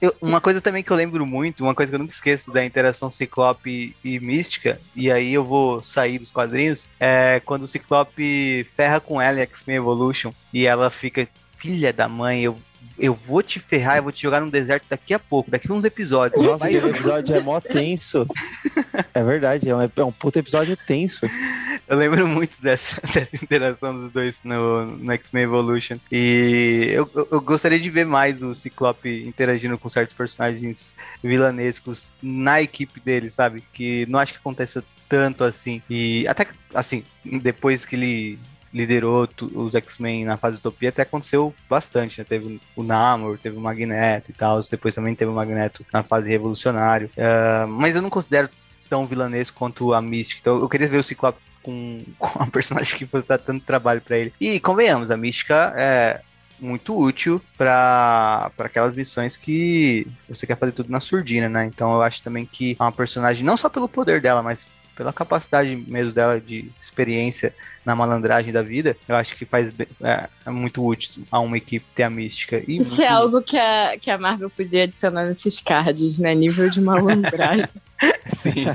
Eu- uma coisa também que eu lembro muito, uma coisa que eu nunca esqueço da interação Ciclope e Mística, e aí eu vou sair dos quadrinhos, é quando o Ciclope ferra com ela em X-Men Evolution e ela fica, filha da mãe, eu, eu vou te ferrar, eu vou te jogar num deserto daqui a pouco, daqui a uns episódios. Nossa, esse episódio é mó tenso. É verdade, é um, é um puto episódio tenso. Eu lembro muito dessa, dessa interação dos dois no, no X-Men Evolution. E eu, eu, eu gostaria de ver mais o Ciclope interagindo com certos personagens vilanescos na equipe dele, sabe? Que não acho que aconteça tanto assim. E até assim, depois que ele liderou os X-Men na fase Utopia, até aconteceu bastante, né? Teve o Namor, teve o Magneto e tal, depois também teve o Magneto na fase Revolucionário. Ah, mas eu não considero tão vilanesco quanto a Mystic. Então eu queria ver o Ciclope com, com a personagem que fosse dar tanto trabalho pra ele. E convenhamos, a Mística é muito útil pra aquelas missões que você quer fazer tudo na surdina, né? Então eu acho também que é uma personagem, não só pelo poder dela, mas pela capacidade mesmo dela de experiência na malandragem da vida, eu acho que faz é, é muito útil a uma equipe ter a mística. E Isso é algo que a, que a Marvel podia adicionar nesses cards, né? Nível de malandragem. Sim.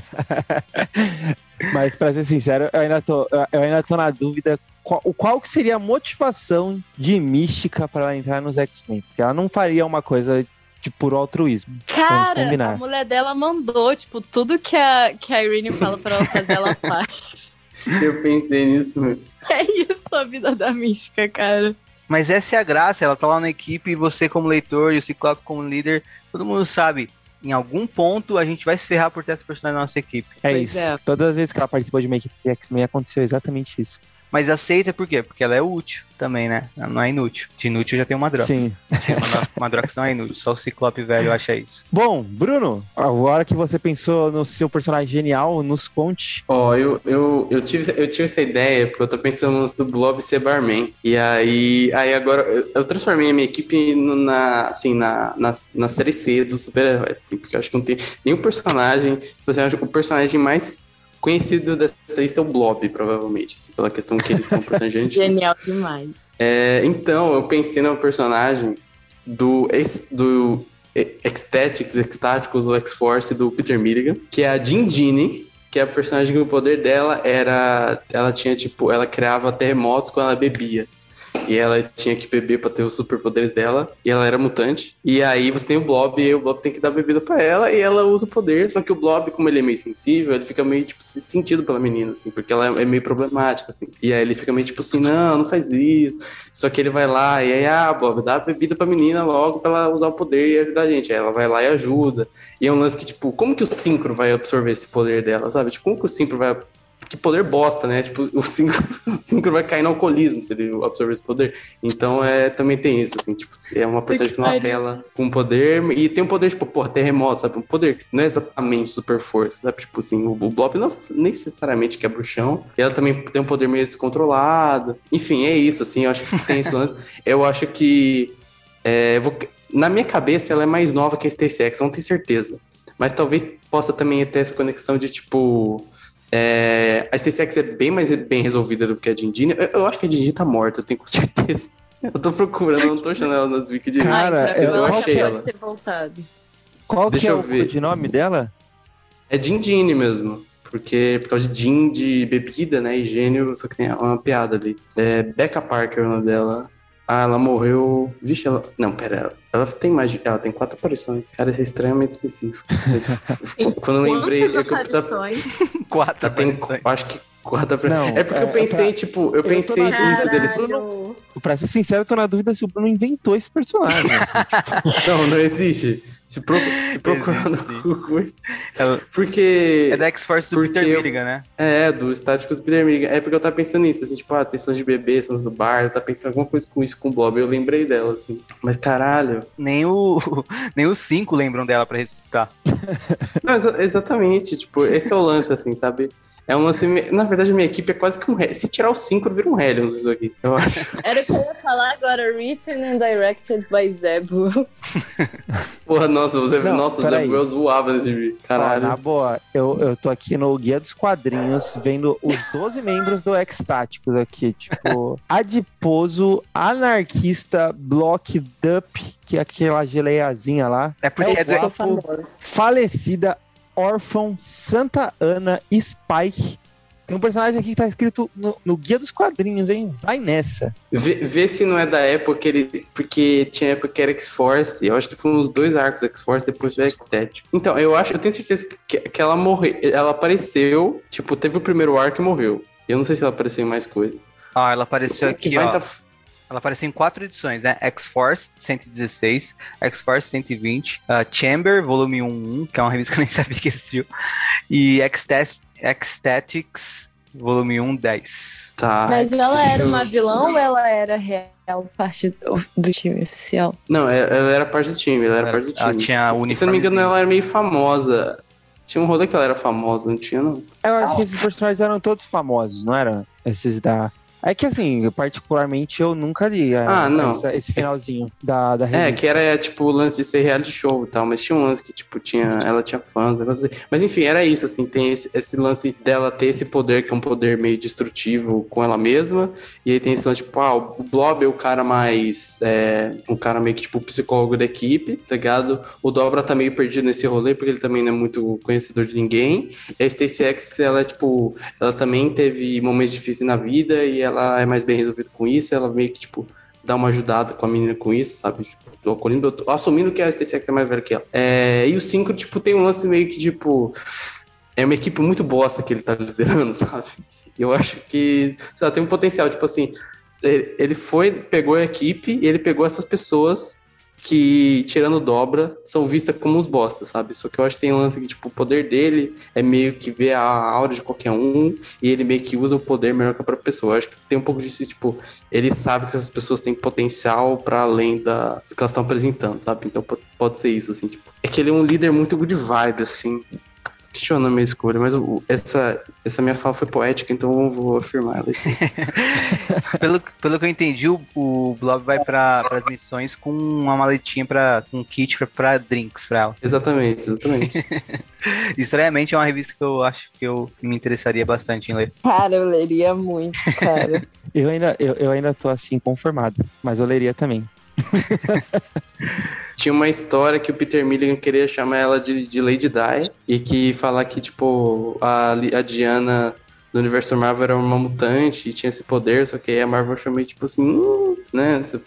Mas pra ser sincero, eu ainda tô, eu ainda tô na dúvida qual, qual que seria a motivação de mística para ela entrar nos X-Men. Porque ela não faria uma coisa de puro altruísmo. Cara, a mulher dela mandou, tipo, tudo que a, que a Irene fala pra ela fazer, ela faz. Eu pensei nisso, meu. É isso a vida da mística, cara. Mas essa é a graça, ela tá lá na equipe e você como leitor e o Ciclope como líder, todo mundo sabe, em algum ponto a gente vai se ferrar por ter essa personagem na nossa equipe. É Pois isso. é. Todas as vezes que ela participou de uma equipe de X-Men aconteceu exatamente isso. Mas aceita por quê? Porque ela é útil também, né? Ela não é inútil. De inútil já tem uma droga. Sim. Uma Madrox não é inútil, só o Ciclope velho acha isso. Bom, Bruno, agora que você pensou no seu personagem genial, nos conte. Ó, eu, eu, eu, tive, eu tive essa ideia porque eu tô pensando no do Blob ser barman. E aí, aí agora eu, eu transformei a minha equipe no- na, assim, na, na, na série C do super-herói, assim, porque eu acho que não tem nenhum personagem. Tipo assim, eu acho que o personagem mais conhecido dessa lista é o Blob, provavelmente, assim, pela questão que eles são personagens. Genial demais. É, então, eu pensei no personagem do, ex- do Ecstatics, Ecstaticus ou X-Force do Peter Milligan, que é a Jindine, que a personagem que o poder dela era. Ela tinha, tipo, ela criava terremotos quando ela bebia. E ela tinha que beber pra ter os superpoderes dela. E ela era mutante. E aí você tem o Blob, e o Blob tem que dar bebida pra ela. E ela usa o poder. Só que o Blob, como ele é meio sensível, ele fica meio, tipo, se sentido pela menina, assim. Porque ela é meio problemática, assim. E aí ele fica meio, tipo assim, não, não faz isso. Só que ele vai lá e aí, ah, Bob, dá bebida pra menina logo pra ela usar o poder e ajudar a gente. Aí ela vai lá e ajuda. E é um lance que, tipo, como que o Synchro vai absorver esse poder dela, sabe? Tipo, como que o Synchro vai que poder bosta, né? Tipo, o Synchro, vai cair no alcoolismo se ele absorver esse poder. Então, é, também tem isso, assim, tipo, é uma personagem que não apela com poder, e tem um poder, tipo, porra, terremoto, sabe? Um poder que não é exatamente super força, sabe? Tipo assim, o, o Blob não necessariamente quebra o chão, e ela também tem um poder meio descontrolado. Enfim, é isso, assim, eu acho que tem esse lance. Eu acho que, é, vou- na minha cabeça, ela é mais nova que a Stacey X, não tenho certeza. Mas talvez possa também ter essa conexão de, tipo... É, a Stacey X é bem mais bem resolvida do que a Dindine. Eu, eu acho que a Dindine tá morta, eu tenho com certeza. Eu tô procurando, eu não tô achando ela nas wiki de Cara, Ai, então eu ela achei ela. pode ter voltado. Qual Deixa que é eu o ver. codinome dela? É Dindine mesmo. Porque por causa de Din de bebida, né? E gênio, só que tem uma piada ali. É Becca Parker, o nome dela. Ah, ela morreu. Vixe, ela. Não, pera, ela, tem mais. de- Ela tem quatro aparições. Cara, isso é extremamente específico. Mas, Quando eu lembrei. Eu- eu- aparições? Quatro aparições. acho que quatro aparições. Não, É porque eu é- pensei, é tipo, eu eu pensei nisso deles. Pra ser sincero, eu tô na dúvida se o Bruno inventou esse personagem. assim. Não, não existe. Se, pro, se procurar no. Google. Ela- Porque. É da X-Force do Peter Milligan, né? É, do estático do Peter Milligan. É porque eu tava pensando nisso, assim, tipo, ah, tem de bebê, cenas do bar, eu tava pensando alguma coisa com isso com o Bob, eu lembrei dela, assim. Mas caralho. Nem o nem os cinco lembram dela pra ressuscitar. Não, exa- exatamente, tipo, esse é o lance, assim, sabe? É um lance. Na verdade, a minha equipe é quase que um. Se tirar o 5, vira um Hellions isso aqui, eu acho. Era o que eu ia falar agora, written and directed by Zeb Wells. Porra, nossa, Zé, Não, nossa. Wells voava nesse vídeo. Ó, na Caralho. boa, eu, eu tô aqui no Guia dos Quadrinhos, vendo os 12 membros do X-Táticos aqui, tipo, adiposo, anarquista, block dup, que é aquela geleiazinha lá, É porque É o é, do, famosa. falecida, órfão, Santa Ana, Spike. Tem um personagem aqui que tá escrito no, no Guia dos Quadrinhos, hein? Vai nessa. Vê, vê se não é da época que ele. Porque tinha época que era X-Force. Eu acho que foi uns dois arcos X-Force, depois foi X-Tet. Então, eu acho, eu tenho certeza que, que ela morreu. Ela apareceu, tipo, teve o primeiro arco e morreu. Eu não sei se ela apareceu em mais coisas. Ah, ela apareceu aqui, vai ó. tá- Ela apareceu em quatro edições, né? X-Force 116, X-Force 120, uh, Chamber, volume 1, que é uma revista que eu nem sabia que existiu, e X-Tactics, volume 1, 10. Tá. Mas ela era uma vilã ou ela era real parte do, do time oficial? Não, ela ela era parte do time, ela era Ela- parte do ela time. tinha Se- Se eu não me engano, ela era meio famosa. Tinha um rolê que ela era famosa, não tinha, não? Eu acho que esses personagens eram todos famosos, não eram? Esses da. É que assim, particularmente eu nunca li a- Ah, não. essa- esse finalzinho da, da revista. É, que era tipo o lance de ser reality show e tal, mas tinha um lance que, tipo, tinha. Ela tinha fãs, assim. Mas enfim, era isso, assim, tem esse, esse lance dela ter esse poder, que é um poder meio destrutivo com ela mesma. E aí tem esse lance, tipo, ah, o Blob é o cara mais. É, um cara meio que, tipo, psicólogo da equipe, tá ligado? O Dobra tá meio perdido nesse rolê, porque ele também não é muito conhecedor de ninguém. E a Stacey X, ela é, tipo, ela também teve momentos difíceis na vida e ela é mais bem resolvida com isso. Ela meio que, tipo, dá uma ajudada com a menina com isso, sabe? Tipo, tô acolhendo, eu tô assumindo que a STCX é mais velha que ela. É, e o 5, tipo, tem um lance meio que, tipo, é uma equipe muito bosta que ele tá liderando, sabe? Eu acho que, sei lá, tem um potencial, tipo assim, ele foi, pegou a equipe e ele pegou essas pessoas que, tirando dobra, são vistas como uns bostas, sabe? Só que eu acho que tem um lance que, tipo, o poder dele é meio que ver a aura de qualquer um e ele meio que usa o poder melhor que a própria pessoa. Eu acho que tem um pouco disso, tipo, ele sabe que essas pessoas têm potencial para além da que elas estão apresentando, sabe? Então po- pode ser isso, assim, tipo. É que ele é um líder muito good vibe, assim. Questionando a minha escolha, mas essa, essa minha fala foi poética, então eu vou afirmar ela. Assim. pelo, pelo que eu entendi, o, o Blob vai para as missões com uma maletinha para um kit pra- pra drinks pra ela. exatamente, exatamente. Estranhamente é uma revista que eu acho que eu me interessaria bastante em ler. Cara, eu leria muito, cara. Eu ainda, eu, eu ainda tô assim conformado, mas eu leria também. Tinha uma história que o Peter Milligan queria chamar ela de, de Lady Di e que falar que, tipo, a, a Diana do universo Marvel era uma mutante e tinha esse poder, só que aí a Marvel chamou tipo assim, hum, né? Você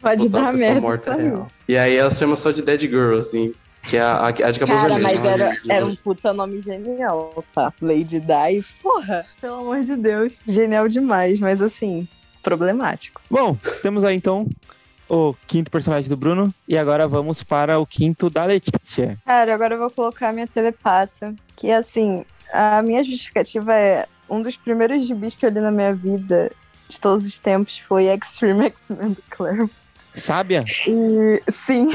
Pode uma dar merda morta real. E aí ela chama só de Dead Girl, assim, que é a, a, a de Cara, vermelho. mas chama era, de- era um puta nome genial, tá? Lady Di, porra, pelo amor de Deus. Genial demais, mas assim, problemático. Bom, temos aí então o quinto personagem do Bruno. E agora vamos para o quinto da Letícia. Cara, agora eu vou colocar minha telepata. Que assim, a minha justificativa é um dos primeiros gibis que eu li na minha vida de todos os tempos foi Extreme X-Men do Claremont. Sábia? E sim.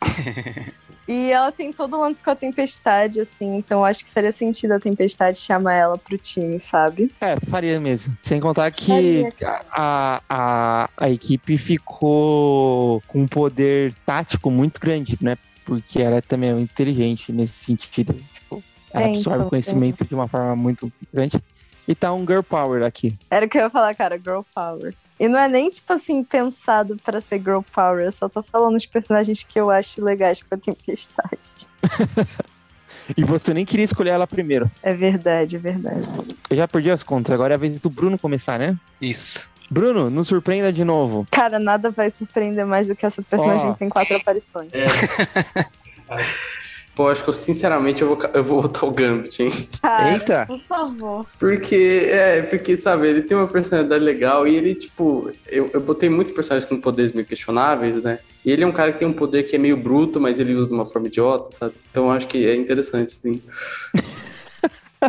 e ela tem todo o lance com a tempestade, assim, então acho que faria sentido a tempestade chamar ela pro time, sabe? É, faria mesmo. Sem contar que a, a, a equipe ficou com um poder tático muito grande, né? Porque ela também é inteligente nesse sentido. Tipo, ela É, absorve então, conhecimento de uma forma muito grande. E tá um girl power aqui. Era o que eu ia falar, cara, Girl Power. E não é nem, tipo assim, pensado pra ser Girl Power, eu só tô falando os personagens que eu acho legais pra tempestade. E você nem queria escolher ela primeiro. É verdade, é verdade. Eu já perdi as contas. Agora é a vez do Bruno começar, né? Isso. Bruno, nos surpreenda de novo. Cara, nada vai surpreender mais do que essa personagem Ó. que tem quatro aparições. Pô, acho que eu, sinceramente eu vou, eu vou botar o Gambit, hein? Cara, Eita! por favor. Porque, é, porque, sabe, ele tem uma personalidade legal e ele, tipo, eu, eu botei muitos personagens com poderes meio questionáveis, né? E ele é um cara que tem um poder que é meio bruto, mas ele usa de uma forma idiota, sabe? Então eu acho que é interessante, sim.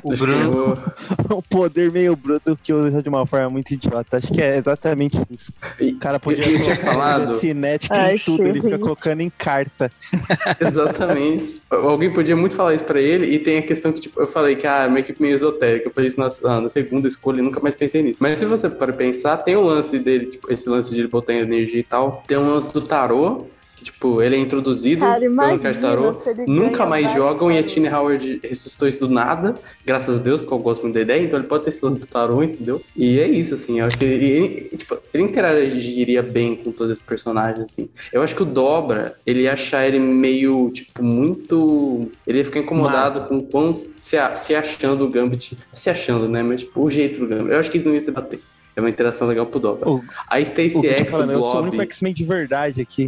O Bruno, O poder meio bruto que usa de uma forma muito idiota. Acho que é exatamente isso. O cara podia eu, eu tinha falado, cinética Ai, em tudo, ele fica colocando em carta. exatamente. Alguém podia muito falar isso pra ele, e tem a questão que, tipo, eu falei que, ah, é uma equipe meio esotérica. Eu falei isso na, na segunda escolha e nunca mais pensei nisso. Mas se você para pensar, tem o lance dele, tipo, esse lance de ele botar energia e tal. Tem um lance do tarô, tipo, ele é introduzido Cara, pelo imagina Card Tarô. se ele Nunca mais jogam e a. Tine Howard ressuscitou isso do nada, graças a Deus, porque eu gosto muito da ideia, então ele pode ter esse lance do tarô, entendeu? E é isso, assim, eu acho que ele, ele- tipo, ele interagiria bem com todos esses personagens, assim. Eu acho que o Dobra, ele ia achar ele meio, tipo, muito... Ele ia ficar incomodado com o quão se, se achando o Gambit, se achando, né, mas, tipo, o jeito do Gambit. Eu acho que ele não ia se bater. É uma interação legal pro Dobra. O- A tô X, o falando, eu sou o Blob... único X-Men de verdade aqui.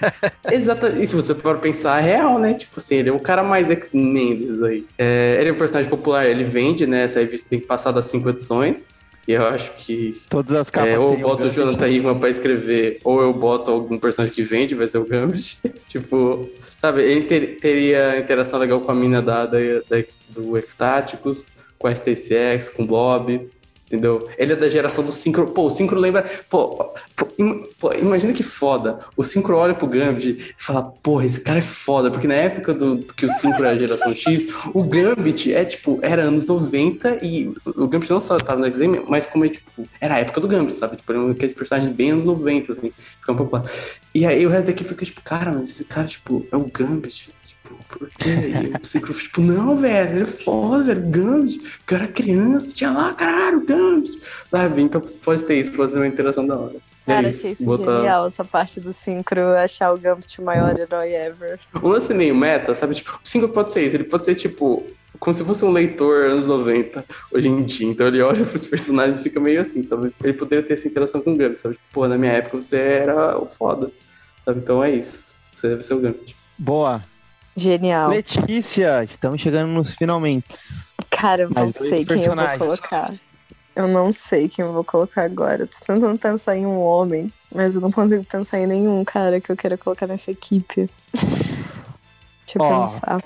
Exatamente. E se você for pensar, é real, né? Tipo assim, ele é o cara mais X-Men desses aí. É, ele é um personagem popular, ele vende, né? Essa revista tem que passar das cinco edições. E eu acho que. Todas as capas É, ou eu boto o. Jonathan Hickman pra escrever, ou eu boto algum personagem que vende, vai ser o Gambit. tipo, sabe, ele ter- teria interação legal com a mina da, da, da do X-Táticos, com a Stacey X, com o Blob. Entendeu? Ele é da geração do Synchro. Pô, o Synchro lembra. Pô, pô, im- pô, imagina que foda. O Synchro olha pro Gambit e fala: Porra, esse cara é foda. Porque na época do que o Synchro era a geração X, o Gambit é tipo, era anos 90 e o Gambit não só tava no X-Men, mas como é tipo, era a época do Gambit, sabe? Tipo, eram aqueles personagens bem anos 90, assim, fica um pouco lá. E aí o resto da equipe fica tipo, cara, mas esse cara, tipo, é o Gambit. Por quê? E o Synchro, tipo, não, velho, ele é foda, velho, Gambit. Porque eu era criança, tinha lá, caralho, Gambit. Sabe? Então pode ter isso, pode ser uma interação da hora. Cara, é achei isso, isso botar... genial, essa parte do Synchro, achar o Gambit o maior herói ever. Um lance meio meta, sabe? Tipo, o Synchro pode ser isso, ele pode ser tipo, como se fosse um leitor anos 90, hoje em dia. Então ele olha pros personagens e fica meio assim, sabe? Ele poderia ter essa interação com o Gambit, sabe? Tipo, pô, na minha época você era o foda. Sabe? Então é isso. Você deve ser o Gambit. Boa. Genial. Letícia, estamos chegando nos finalmente. Cara, eu não Mais sei quem eu vou colocar. Eu não sei quem eu vou colocar agora. Eu tô tentando pensar em um homem, mas eu não consigo pensar em nenhum cara que eu queira colocar nessa equipe. Deixa eu Ó, pensar.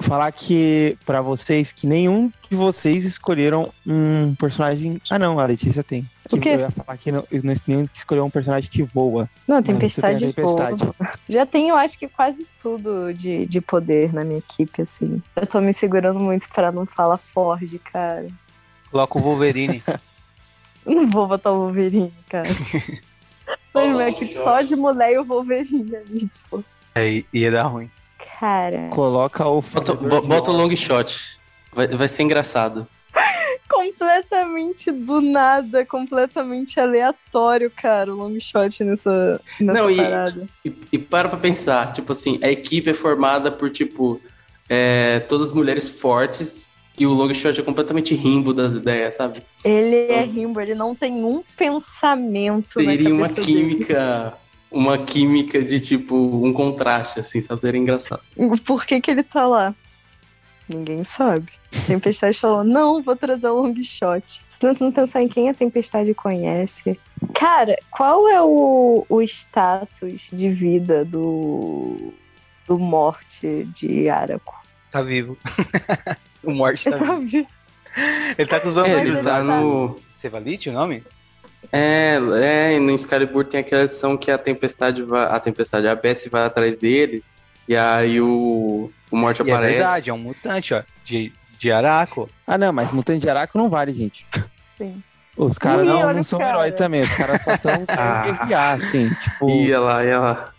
Falar que, pra vocês, que nenhum de vocês escolheram um personagem. Ah, não, a Letícia tem. O quê? Eu ia falar que não, não- que escolheu um personagem que voa. Não, você tem a tempestade, tempestade. voa. Já tenho, acho que quase tudo de, de poder na minha equipe, assim. Eu tô me segurando muito pra não falar Ford, cara. coloca o Wolverine. Não vou botar o Wolverine, cara. Mas minha equipe só de mulher e o Wolverine ali, tipo. Aí ia dar ruim. Cara, Coloca o. Bota, bota o long shot. Vai, vai ser engraçado. Completamente do nada, completamente aleatório, cara, o long shot nessa, nessa Não, e- parada. E, e para pra pensar, tipo assim, a equipe é formada por, tipo, é, todas mulheres fortes e o Longshot é completamente rimbo das ideias, sabe? Ele é rimbo, ele não tem um pensamento Teria uma cabeça dele. química, uma química de, tipo, um contraste, assim, sabe? Seria engraçado. Por que que ele tá lá? Ninguém sabe. Tempestade falou, não, vou trazer o long shot. Se tentando pensar em quem a Tempestade conhece. Cara, qual é o, o status de vida do, do morte de Araco? Tá vivo. o Morte tá vivo. Ele tá com os É, vampiros ele ele tá lá. tá- no... Cevalite o nome? É, é, e no Excalibur tem aquela edição que a Tempestade vai... A Tempestade, a Betsy vai atrás deles e aí o, o Morte E é aparece. verdade, é um mutante, ó. De, de Araco. Ah, não, mas Mutante de Araco não vale, gente. Sim. Os caras não, não são cara. herói também. Os caras só estão Ah. assim. Tipo, Ia lá, ia lá.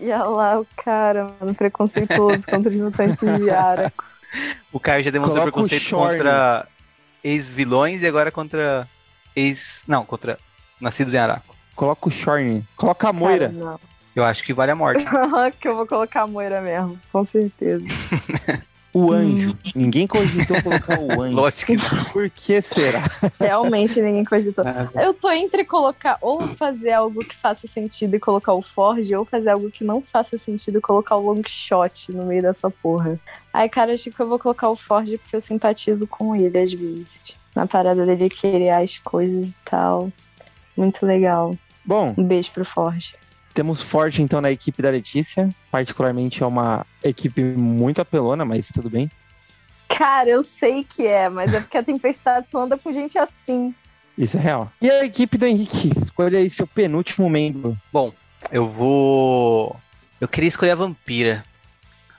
E olha lá o cara, mano, preconceituoso contra os mutantes de Araco. O Caio já demonstrou Coloca preconceito contra ex-vilões e agora contra ex. Não, contra nascidos em Araco. coloca o Shorn. Coloca a Cara, Moira. não. Eu acho que vale a morte. que eu vou colocar a Moira mesmo, com certeza. O anjo. Ninguém cogitou colocar o anjo. Lógico que não. Por que será? Realmente ninguém cogitou. Ah, Eu tô entre colocar ou fazer algo que faça sentido e colocar o Forge, ou fazer algo que não faça sentido e colocar o long shot no meio dessa porra. Ai, cara, acho que eu vou colocar o Forge porque eu simpatizo com ele às vezes. Na parada dele querer as coisas e tal. Muito legal. Bom, Um beijo pro Forge. Temos Forte então na equipe da Letícia. Particularmente é uma equipe muito apelona, mas tudo bem. Cara, eu sei que é, mas é porque a Tempestade só anda com gente assim. Isso é real. E a equipe do Henrique? Escolha aí seu penúltimo membro. Bom, eu vou. Eu queria escolher a vampira.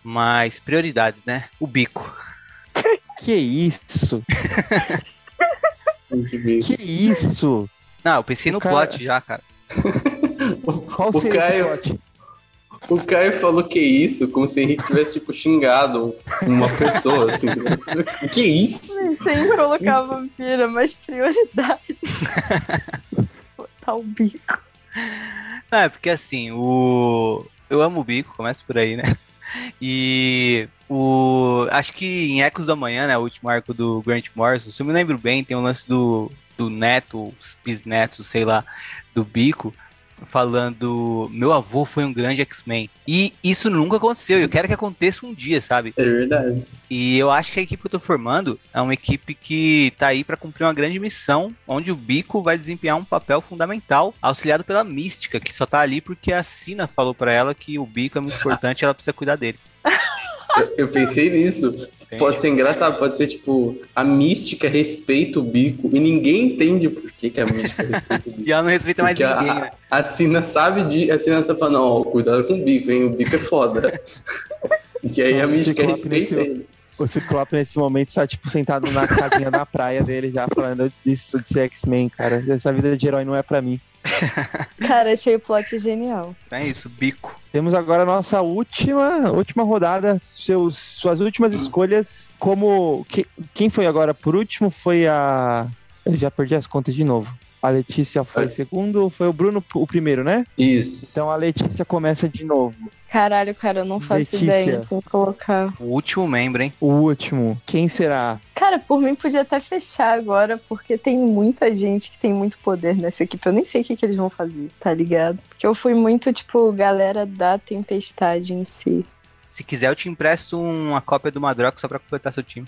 Mas prioridades, né? O bico. Que isso? que isso? Não, eu pensei O no cara- plot já, cara. Qual O seria Caio- esse? O Caio falou que isso, como se o Henrique tivesse, tipo, xingado uma pessoa, assim. que isso? Sem colocar a vampira, mas prioridade. Botar o bico. Não, é porque assim, o. Eu amo o bico, começa por aí, né? E o. Acho que em Ecos da Manhã, né? O último arco do Grant Morrison, se eu me lembro bem, tem um lance do, do neto, bisneto, sei lá, do bico, falando: Meu avô foi um grande X-Men. E isso nunca aconteceu. Eu quero que aconteça um dia, sabe? É verdade. E eu acho que a equipe que eu tô formando é uma equipe que tá aí pra cumprir uma grande missão, onde o Bico vai desempenhar um papel fundamental, auxiliado pela Mística, que só tá ali porque a Sina falou pra ela que o Bico é muito importante e ela precisa cuidar dele. Eu, pensei nisso. Pode ser engraçado, pode ser, tipo, a mística respeita o bico e ninguém entende por que, que a mística respeita o bico. E ela não respeita mais Porque ninguém, a, né? a, a Sina sabe de. A Sina tá falando, não, ó, cuidado com o bico, hein? O bico é foda. e aí a Nossa, mística Ciclope respeita nesse- ele. O Ciclope nesse momento está, tipo, sentado na casinha na praia dele já falando, eu desisto de ser X-Men, cara. Essa vida de herói não é pra mim. Cara, achei o plot genial. É isso, Bico. Temos agora a nossa última, última rodada, seus, suas últimas escolhas. Como. que- quem foi agora por último? Foi a. Eu já perdi as contas de novo. A Letícia foi É. segundo, foi o Bruno o primeiro, né? Isso. Então a Letícia começa de novo. Caralho, cara, eu não faço Letícia. ideia em quem colocar. O último membro, hein? O último. Quem será? Cara, por mim podia até fechar agora, porque tem muita gente que tem muito poder nessa equipe. Eu nem sei o que, que eles vão fazer, tá ligado? Porque eu fui muito, tipo, galera da tempestade em si. Se quiser, eu te empresto uma cópia do Madrox só pra completar seu time.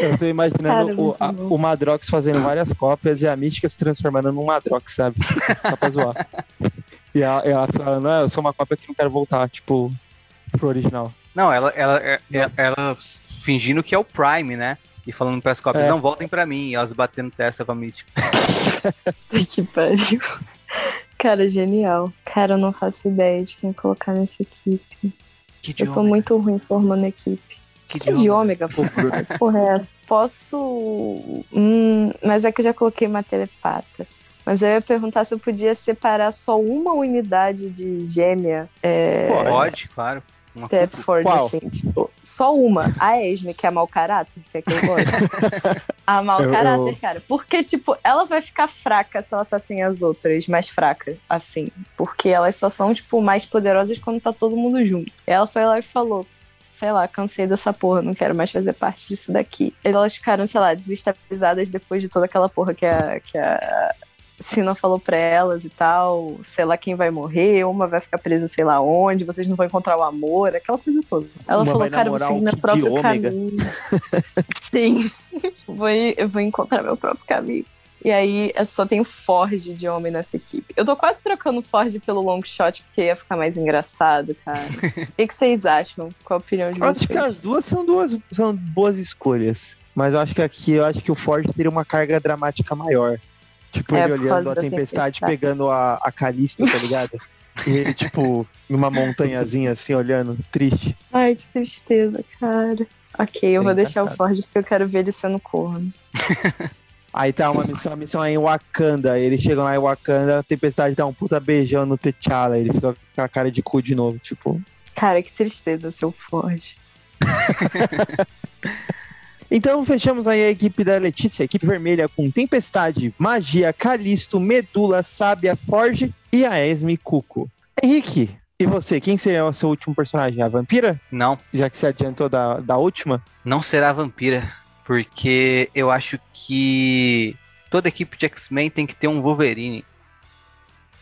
Eu tô imaginando Cara, o, a- o Madrox fazendo várias cópias e a Mística se transformando num Madrox, sabe? Só pra zoar. E ela, ela falando, ah, eu sou uma cópia que não quero voltar, tipo, pro original. Não, ela, ela, é- ela, ela fingindo que é o Prime, né? E falando pras cópias, É. não voltem pra mim. E elas batendo testa com a Mística. Que pariu. Cara, genial. Cara, eu não faço ideia de quem colocar nessa equipe. Que Eu sou muito ruim formando equipe. Que Que, de ômega, pô. Que Porra, é essa? Posso. Hum, mas é que eu já coloquei uma telepata. Mas eu ia perguntar se eu podia separar só uma unidade de gêmea. É... Pode. Claro. Uma Step cuco. Forge, Qual? assim, tipo, só uma. A Esme, que é mau caráter, que é que eu gosto. a mau Eu- caráter, eu- cara. Porque, tipo, ela vai ficar fraca se ela tá sem as outras, mais fraca, assim. Porque elas só são, tipo, mais poderosas quando tá todo mundo junto. Ela foi lá e falou. Sei lá, cansei dessa porra, não quero mais fazer parte disso daqui. Elas ficaram, sei lá, desestabilizadas depois de toda aquela porra que a, que a Sina falou pra elas e tal. Sei lá quem vai morrer, uma vai ficar presa sei lá onde, vocês não vão encontrar o amor, aquela coisa toda. Ela Uma falou, cara, eu vou namorar seguir um meu próprio Ômega." caminho. Sim. Vou, eu vou encontrar meu próprio caminho. E aí, só tem o Forge de homem nessa equipe. Eu tô quase trocando o Forge pelo long shot, porque ia ficar mais engraçado, cara. O que, que vocês acham? Qual a opinião de Eu acho vocês? que as duas são duas são boas escolhas. Mas eu acho que aqui eu acho que o Ford teria uma carga dramática maior. Tipo, É, ele olhando a tempestade, tempestade. pegando a, a Calista, tá ligado? e ele, tipo, numa montanhazinha assim, olhando, triste. Ai, que tristeza, cara. Ok, eu É vou deixar o engraçado. Ford porque eu quero ver ele sendo corno. Aí tá uma missão, a missão é em Wakanda. Eles chegam lá em Wakanda, a tempestade dá um puta beijão no T'Challa. Ele fica com a cara de cu de novo, tipo. Cara, que tristeza, seu Ford. Então fechamos aí a equipe da Letícia, a equipe vermelha com Tempestade, Magia, Calisto, Medula, Sábia, Forge e a Esme Cuco. Henrique, e você, quem seria o seu último personagem? A vampira? Não, Já que se adiantou da, da última? não será a vampira. Porque eu acho que toda equipe de X-Men tem que ter um Wolverine.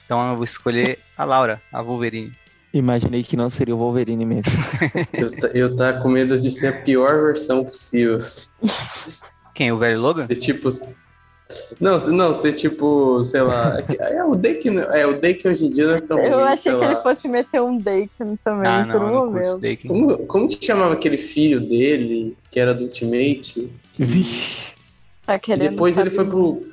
Então eu vou escolher a Laura, a Wolverine. Imaginei que não seria o Wolverine mesmo. Eu, tá- eu tá com medo de ser a pior versão possível. Quem? O velho Logan? Ser tipo. Não, não, ser tipo, sei lá. É, é o Dake, é o Dake hoje em dia não é tão eu ruim, achei que lá. ele fosse meter um Daken também, Ah, por um momento. Como, como que chamava aquele filho dele, que era do Ultimate? Vixe. Tá Que querendo depois ele saber. foi pro,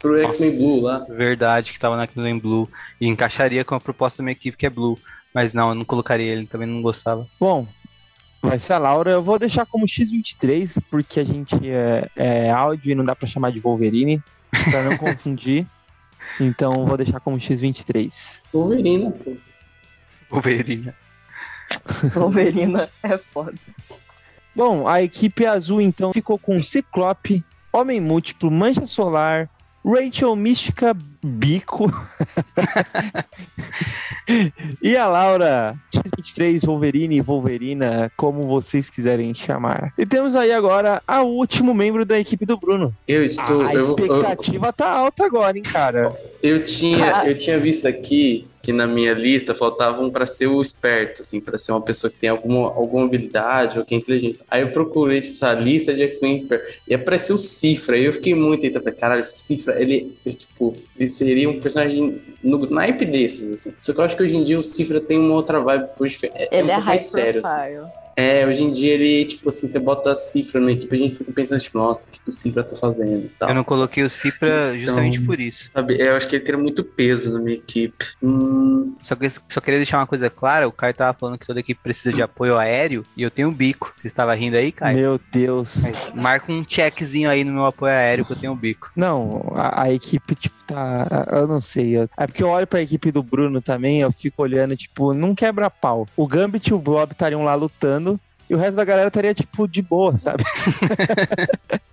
pro X-Men Blue lá. Verdade que tava naquilo em Blue. E encaixaria com a proposta da minha equipe, que é Blue. Mas não, eu não colocaria ele, também não gostava. Bom, vai ser a Laura. Eu vou deixar como X23, porque a gente é, é áudio e não dá pra chamar de Wolverine, pra não confundir. Então eu vou deixar como X23. Wolverine, pô. Wolverine. Wolverina é foda. Bom, a equipe azul então ficou com Ciclope, Homem Múltiplo, Mancha Solar, Rachel Mística Bico e a Laura X23 Wolverine, Wolverina, como vocês quiserem chamar. E temos aí agora a último membro da equipe do Bruno. Eu estou. a eu, eu, expectativa tá alta agora, hein, cara. eu tinha, Tá. eu tinha visto aqui que na minha lista faltava um pra ser o esperto, assim, pra ser uma pessoa que tem alguma, alguma habilidade ou que é inteligente. Aí eu procurei, tipo, essa lista de X-Men esperto. E apareceu o Cifra. Aí eu fiquei muito tentado. Falei, caralho, Cifra, ele, ele, tipo, ele seria um personagem no naipe desses, assim. Só que eu acho que hoje em dia o Cifra tem uma outra vibe diferente. É, Ele um é, pouco high mais sério, assim. É, hoje em dia ele, tipo assim, você bota a cifra na equipe, a gente fica pensando, tipo, nossa, o que o cifra tá fazendo tal. Eu não coloquei o justamente Então- por isso. Sabe, eu acho que ele teria muito peso na minha equipe. Hum, Só que só queria deixar uma coisa clara, o Caio tava falando que toda equipe precisa de apoio aéreo e eu tenho um bico. Você estava rindo aí, Caio? Meu Deus. Mas Marca um checkzinho aí no meu apoio aéreo que eu tenho um bico. Não, a, a equipe, tipo, tá. Eu não sei. eu- é porque eu olho pra equipe do Bruno também, eu fico olhando, tipo, não quebra pau. O Gambit e o Blob estariam lá lutando e o resto da galera estaria, tipo, de boa, sabe?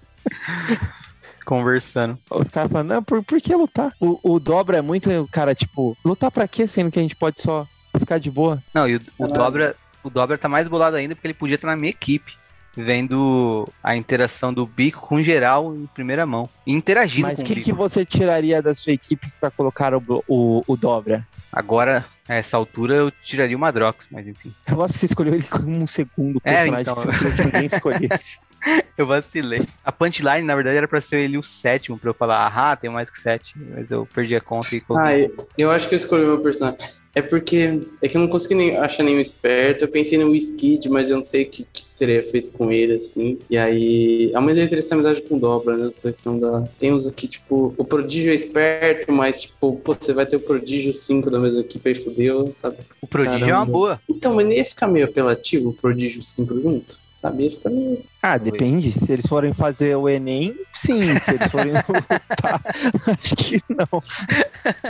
Conversando. Os caras falando, não, por, por que lutar? O, o Dobra é muito, cara, tipo, lutar pra quê, sendo que a gente pode só ficar de boa? Não, e o, o Caralho. Dobra, o Dobra tá mais bolado ainda porque ele podia estar na minha equipe. Vendo a interação do bico com o geral em primeira mão. Interagindo Mas com o quem bico. que você tiraria da sua equipe pra colocar o, o, o Dobra? Agora, a essa altura, eu tiraria o Madrox, mas enfim. Eu gosto que você escolheu ele como um segundo É, personagem então. que ninguém escolhesse. Eu vacilei. A punchline, na verdade, era pra ser ele o sétimo, pra eu falar, ah, tem mais que sete. Mas eu perdi a conta e ah, coloquei. eu, eu acho que eu escolhi o meu personagem. É porque é que eu não consegui nem achar nenhum esperto. Eu pensei no Skid, mas eu não sei o que, que seria feito com ele, assim. E aí. Ao menos ele teria essa amizade com dobra, né? Os dois são da. Tem uns aqui, tipo, o prodígio é esperto, mas, tipo, pô, você vai ter o prodígio 5 da mesma equipe aí fudeu, sabe? O Prodígio é uma Caramba. boa. Então, mas nem ia ficar meio apelativo o prodígio 5 junto? Sabe? Ia ficar meio... Ah, depende. Se eles forem fazer o Enem, sim. Se eles forem lutar, acho que não.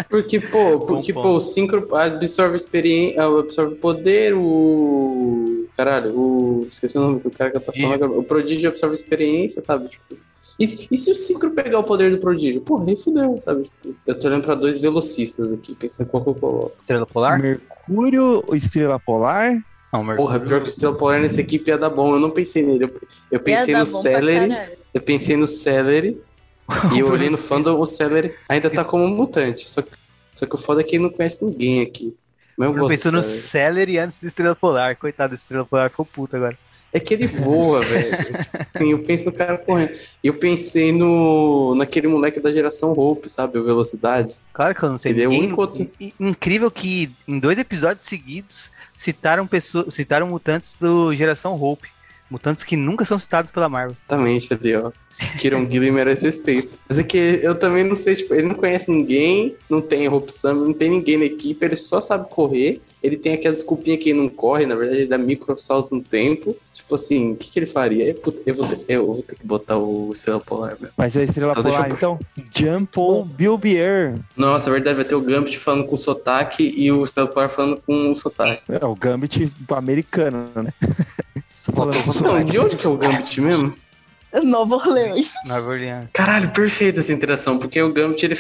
Porque, pô, porque, Bom pô, o Synchro absorve experiência, absorve poder, o. Caralho, o. Esqueci o nome do cara que eu tô falando agora. O Prodígio absorve experiência, sabe? Tipo. E, se- e se o Synchro pegar o poder do Prodígio? Porra, aí fudeu, sabe? Tipo, eu tô olhando pra dois velocistas aqui, pensando qual que eu coloco. Estrela Polar? Mercúrio, Estrela Polar. Não, Mercúrio. Porra, pior que o Estrela Polar nessa equipe ia dar bom. Eu não pensei nele. Eu, eu pensei no Celery. Eu pensei no Celery. e eu olhei no fandom, o Celery ainda tá como mutante. Só que, só que o foda é que ele não conhece ninguém aqui. Mas eu Eu do no Celery. Antes da Estrela Polar. Coitado Estrela Polar, ficou puto agora. É que ele voa, velho. Sim, eu penso no cara correndo. Eu pensei no naquele moleque da geração Hope, sabe? O Velocidade. Claro que eu não sei. Ele é o Ninguém- único outro- Incrível que em dois episódios seguidos citaram pessoas, citaram mutantes do Geração Hope. Mutantes que nunca são citados pela Marvel. Exatamente ali, ó. Kieron Gillen merece respeito. Mas é que eu também não sei, tipo, ele não conhece ninguém, não tem Summon, não tem ninguém na equipe, ele só sabe correr. Ele tem aquela desculpinha que ele não corre, na verdade ele dá microsaltos no tempo. Tipo assim, o que, que ele faria? Eu, puta, eu, vou ter, eu vou ter que botar o Estrela Polar, meu. Vai ser a Estrela Então, Polar, eu- então. Jump ou Bilbier. Nossa, na verdade vai ter o Gambit falando com sotaque e o Estrela Polar falando com sotaque. É o Gambit americano, né? Então, sotaque. de onde que é o Gambit mesmo? Nova Orleans. Nova Orleans. Caralho, perfeita essa interação, porque o Gambit, ele.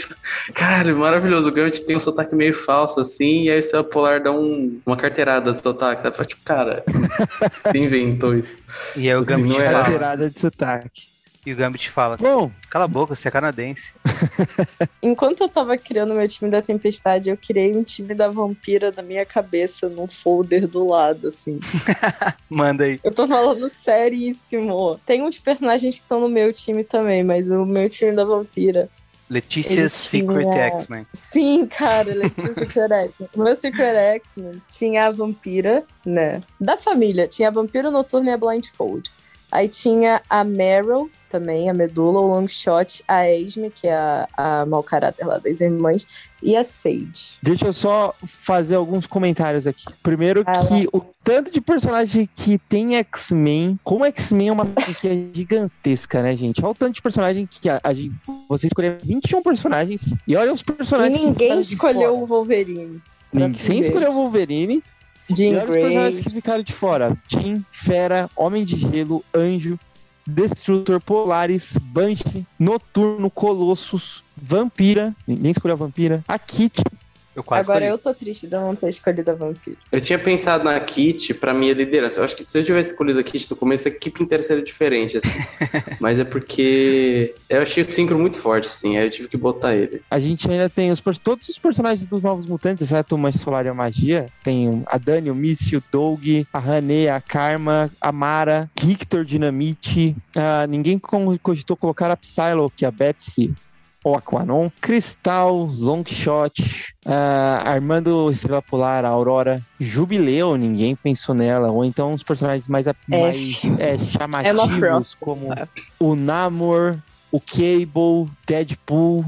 Caralho, maravilhoso. O Gambit tem um sotaque meio falso, assim, e aí o Estrela Polar dá um, uma carteirada de sotaque. Dá pra, tipo, cara, você inventou isso. E aí o Assim, Gambit era- fala. Carteirada de sotaque. E o Gambit fala. Bom, Cala a boca, você é canadense. Enquanto eu tava criando meu time da Tempestade, eu criei um time da Vampira da minha cabeça num folder do lado, assim. Manda aí. Eu tô falando seríssimo. Tem uns personagens que estão no meu time também, mas o meu time da Vampira. Letícia Secret tinha- X-Men. Sim, cara, Letícia Secret X-Men. O meu Secret X-Men tinha a Vampira, né? Da família. Tinha a Vampira Noturna e a Blindfold. Aí tinha a Meryl também, a Medula, o Longshot, a Esme, que é a, a mau caráter lá das irmãs, e a Sage. deixa eu só fazer alguns comentários aqui. Primeiro Vai que o tanto de personagem que tem X-Men, como X-Men é uma franquia gigantesca, né, gente? Olha o tanto de personagem que a, a gente, você escolheu 21 personagens e olha os E personagens que ninguém escolheu o Wolverine. Ninguém, escolher o Wolverine. E Jean olha os personagens Grey. que ficaram de fora. Jean, Fera, Homem de Gelo, Anjo, Destrutor, Polaris, Banshee, Noturno, Colossus, Vampira. Ninguém escolheu a Vampira. A Kit. Eu quase Agora escolhi. eu tô triste de eu não ter escolhido a Vampira. Eu tinha pensado na Kit pra minha liderança. Eu acho que se eu tivesse escolhido a Kit no começo, a equipe inteira seria diferente, assim. Mas é porque eu achei o Synchro muito forte, assim. Aí eu tive que botar ele. A gente ainda tem os, todos os personagens dos Novos Mutantes, exceto o Mãe Solar e a Magia. Tem a Dani, o Misty, o Doug, a Hané, a Karma, a Mara, Victor Dinamite. Ah, ninguém co- cogitou colocar a Psylocke, a Betsy ou a Quanon. Cristal, Longshot, ah, Armando Estrela Polar, Aurora. Jubileu, ninguém pensou nela. Ou então os personagens mais, a- mais é, chamativos, Frost, como tá. o Namor, o Cable, Deadpool.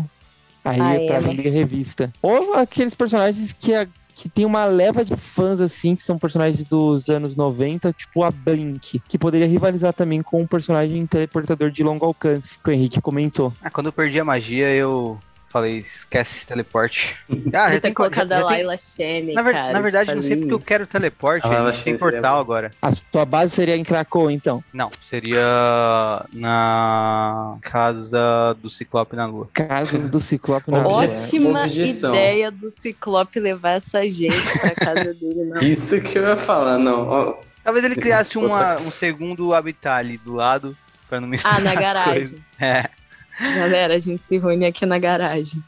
Aí A é pra vender revista. Ou aqueles personagens que, a- que tem uma leva de fãs, assim, que são personagens dos anos 90, tipo a Blink, que poderia rivalizar também com um personagem teleportador de longo alcance, que o Henrique comentou. Ah, quando eu perdi a magia, eu falei, esquece teleporte. Ah, ter tem- colocado já a Laila Shane, Na, ver- cara. na verdade, de não sei porque eu quero teleporte, Ah, a ela gente tem portal agora. A sua base seria em Krakow, então. Não, seria na casa do Ciclope na Lua. Casa do Ciclope na Lua. Ótima Objeção. ideia do Ciclope levar essa gente pra casa dele, não. Isso que eu ia falar, não. Talvez ele criasse uma, um segundo habitat ali do lado, pra não misturar Ah, na as garagem. coisas. É. Galera, a gente se reúne aqui na garagem.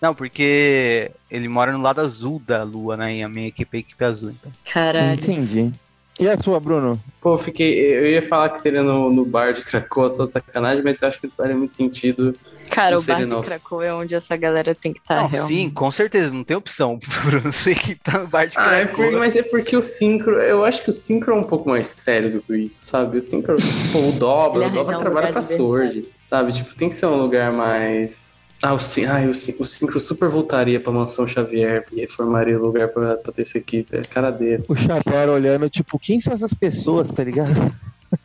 Não, porque ele mora no lado azul da Lua, né? E a minha equipe é a equipe azul, então. Caralho. Entendi. E a sua, Bruno? Pô, eu fiquei. Eu ia falar que seria no, no bar de Krakow, só de sacanagem, mas eu acho que não faria muito sentido. Cara, Não o bar de. Krakow é onde essa galera tem que estar, não, realmente. sim, com certeza, não tem opção. Bruno, você que tá no bar de Ah, é por- mas é porque o Synchro. Eu acho que o Synchro é um pouco mais sério do que isso, sabe? O Synchro. Pô, o Dobra, o Dobra um trabalha pra Sword, sabe? Tipo, tem que ser um lugar mais. Ah, o, ai, o, Syn- o Synchro super voltaria pra Mansão Xavier e reformaria o lugar pra, pra ter essa equipe. É a cara dele. O Xavier olhando, tipo, quem são essas pessoas, tá ligado?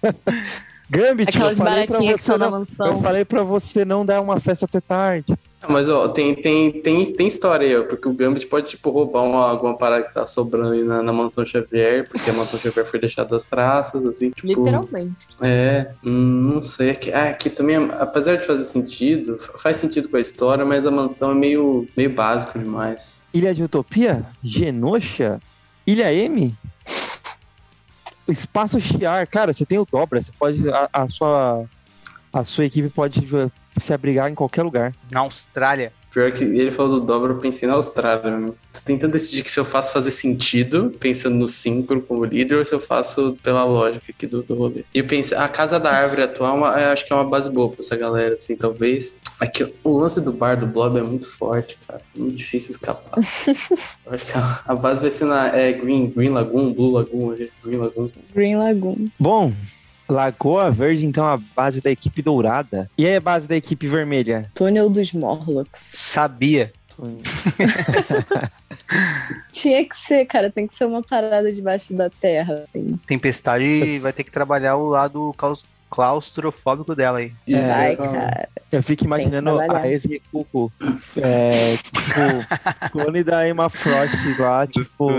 Gambit, Aquelas eu falei pra baratinhas que você na não, mansão. eu falei pra você não dar uma festa até tarde. Mas, ó, tem, tem, tem, tem história aí, ó, porque o Gambit pode, tipo, roubar uma, alguma parada que tá sobrando aí na, na Mansão Xavier, porque a Mansão Xavier foi deixada às traças, assim, tipo... Literalmente. É, hum, não sei. Aqui, ah, aqui também, apesar de fazer sentido, fa- faz sentido com a história, mas a mansão é meio, meio básico demais. Ilha de Utopia? Genosha? Ilha M? Espaço Chiar. Cara, você tem o dobra. Você pode. A, a sua. A sua equipe pode se abrigar em qualquer lugar. Na Austrália. Pior que ele falou do dobra, eu pensei na Austrália. Tô tentando decidir que se eu faço fazer sentido, pensando no síncro como líder, ou se eu faço pela lógica aqui do, do rolê. E eu pensei, a Casa da Árvore atual, é uma- eu acho que é uma base boa pra essa galera, assim, talvez. Aqui, o lance do bar do Blob é muito forte, cara. É muito difícil escapar. eu acho que a, a base vai ser na é, Green, Green Lagoon, Blue Lagoon, Green Lagoon. Green Lagoon. Bom, Lagoa Verde, então, a base da equipe dourada. E aí a base da equipe vermelha? Túnel dos Morlocks. Sabia. Tinha que ser, cara. Tem que ser uma parada debaixo da terra, assim. Tempestade vai ter que trabalhar o lado claustrofóbico dela aí. Isso, Ai, é, cara. Eu fico imaginando a Esme Cuco, é, tipo, clone da Emma Frost lá, tipo,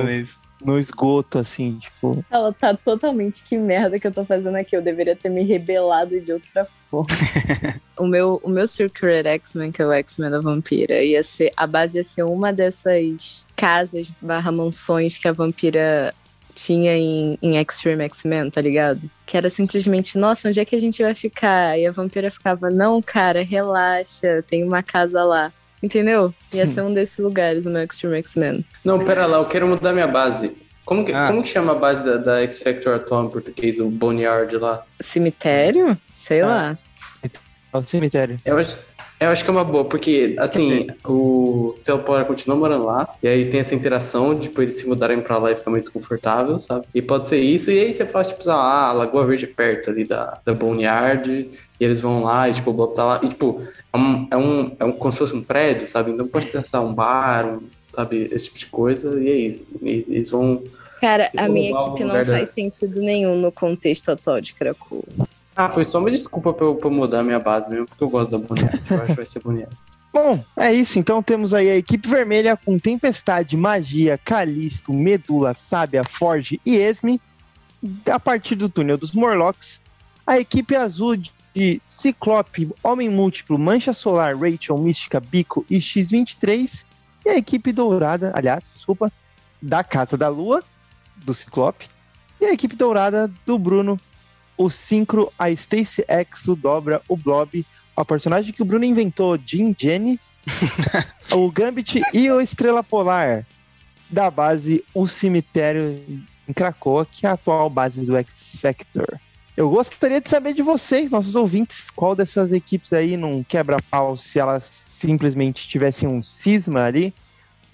no esgoto, assim, tipo. Ela tá totalmente que merda que eu tô fazendo aqui. Eu deveria ter me rebelado de outra forma. o meu, o meu Secret X-Men, que é o X-Men da Vampira, ia ser. A base ia ser uma dessas casas barra mansões que a vampira tinha em, em Extreme X-Men, tá ligado? Que era simplesmente, nossa, onde é que a gente vai ficar? E a vampira ficava, não, cara, relaxa, tem uma casa lá. Entendeu? Ia ser um desses lugares, o meu Extreme X-Men. Não, pera lá, eu quero mudar minha base. Como que, Ah. como que chama a base da, da X Factor atual em português, o Boneyard lá? Cemitério? Sei Ah. lá. É o cemitério. Eu acho, eu acho que é uma boa, porque, assim, o Celpora continua morando lá, e aí tem essa interação, tipo, eles se mudarem pra lá e ficar mais desconfortável, sabe? E pode ser isso, e aí você faz, tipo, ah, a Lagoa Verde perto ali da, da Boneyard, e eles vão lá, e, tipo, o Blob tá lá, e, tipo, é um, é um, é um como se fosse um prédio, sabe? Então pode ter, lá, um bar, um, sabe, esse tipo de coisa, e é isso. E eles vão... Cara, a minha equipe não da- faz sentido nenhum no contexto atual de Krakow. Ah, foi só uma desculpa pra eu, pra eu mudar a minha base mesmo, porque eu gosto da Boneyard, eu acho que vai ser Boneyard. Bom, é isso. Então temos aí a equipe vermelha com Tempestade, Magia, Calisto, Medula, Sábia, Forge e Esme. A partir do túnel dos Morlocks. A equipe azul de Ciclope, Homem Múltiplo, Mancha Solar, Rachel, Mística, Bico e X23. E a equipe dourada, aliás, desculpa, da Casa da Lua, do Ciclope. E a equipe dourada do Bruno, o Synchro, a Stacy X, o Dobra, o Blob, o personagem que o Bruno inventou, Jim Jenny, o Gambit e o Estrela Polar da base O Cemitério em Krakoa, que é a atual base do X Factor. Eu gostaria de saber de vocês, nossos ouvintes, qual dessas equipes aí não quebra pau se elas simplesmente tivessem um cisma ali.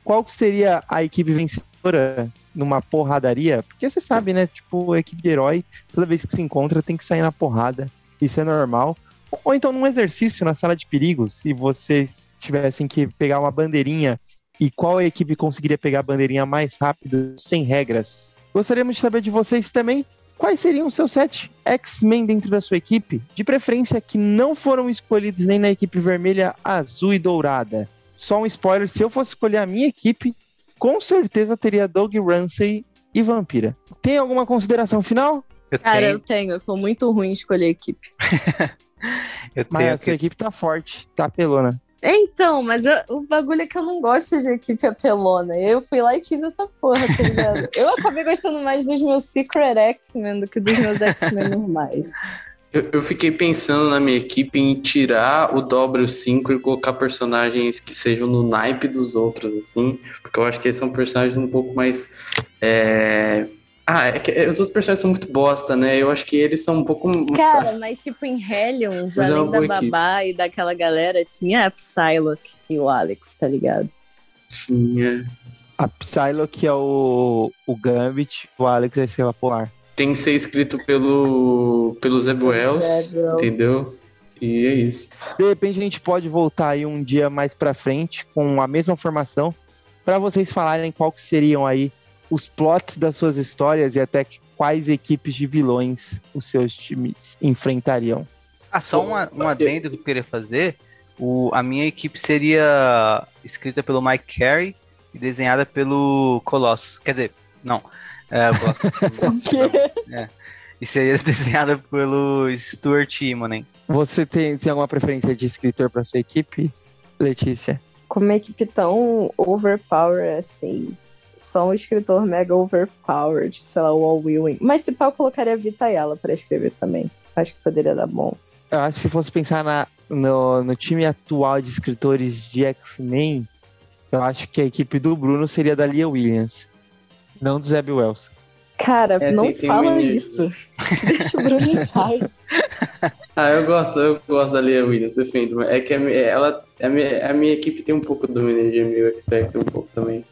Qual seria a equipe vencedora numa porradaria? Porque você sabe, né? Tipo, a equipe de herói, toda vez que se encontra, tem que sair na porrada. Isso é normal. Ou então num exercício na sala de perigos, se vocês tivessem que pegar uma bandeirinha e qual equipe conseguiria pegar a bandeirinha mais rápido, sem regras. Gostaríamos de saber de vocês também quais seriam os seus sete X-Men dentro da sua equipe, de preferência que não foram escolhidos nem na equipe vermelha, azul e dourada. Só um spoiler, se eu fosse escolher a minha equipe, com certeza teria Doug Ramsey e Vampira. Tem alguma consideração final? Eu Cara, tenho, eu tenho, eu sou muito ruim em escolher equipe. eu Mas tenho a sua equipe tá forte, tá pelona. Então, mas eu- o bagulho é que eu não gosto de equipe apelona. Eu fui lá e fiz essa porra, tá ligado? eu acabei gostando mais dos meus Secret X-Men do que dos meus X-Men normais. Eu, eu fiquei pensando na minha equipe em tirar o dobra e o 5 e colocar personagens que sejam no naipe dos outros, assim. Porque eu acho que eles são personagens um pouco mais. é, Ah, é que os outros personagens são muito bosta, né? Eu acho que eles são um pouco. Cara, mas tipo em Hellions, Mas é além da boa equipe. Babá e daquela galera, tinha a Psylocke e o Alex, tá ligado? Tinha. A Psylocke é o, o Gambit, o Alex é Estrela Polar. Tem que ser escrito pelo, pelo Zeb Wells, entendeu? E é isso. De repente a gente pode voltar aí um dia mais pra frente com a mesma formação para vocês falarem qual que seriam aí os plots das suas histórias e até quais equipes de vilões os seus times enfrentariam. Ah, só um, a- um adendo que eu queria fazer. O, a minha equipe seria escrita pelo Mike Carey e desenhada pelo Colossus. Quer dizer, não. É, o Colossus. O quê? e seria desenhada pelo Stuart Immonen. Você tem, tem alguma preferência de escritor para sua equipe, Letícia? Como uma equipe tão overpower assim. Só um escritor mega overpower, tipo, sei lá, o All Wheeling. Mas se pau, eu colocaria a Vita Yala pra escrever também. Acho que poderia dar bom. Eu acho que se fosse pensar na, no, no time atual de escritores de X-Men, eu acho que a equipe do Bruno seria da Lia Williams, não do Zeb Wells. Cara, É, não tem- tem fala isso. Deixa o Bruno em paz. Ah, eu gosto, eu gosto da Leah Williams, defendo. É que a, mi- ela, a, minha, a minha equipe tem um pouco do energia meio X-Factor, um pouco também.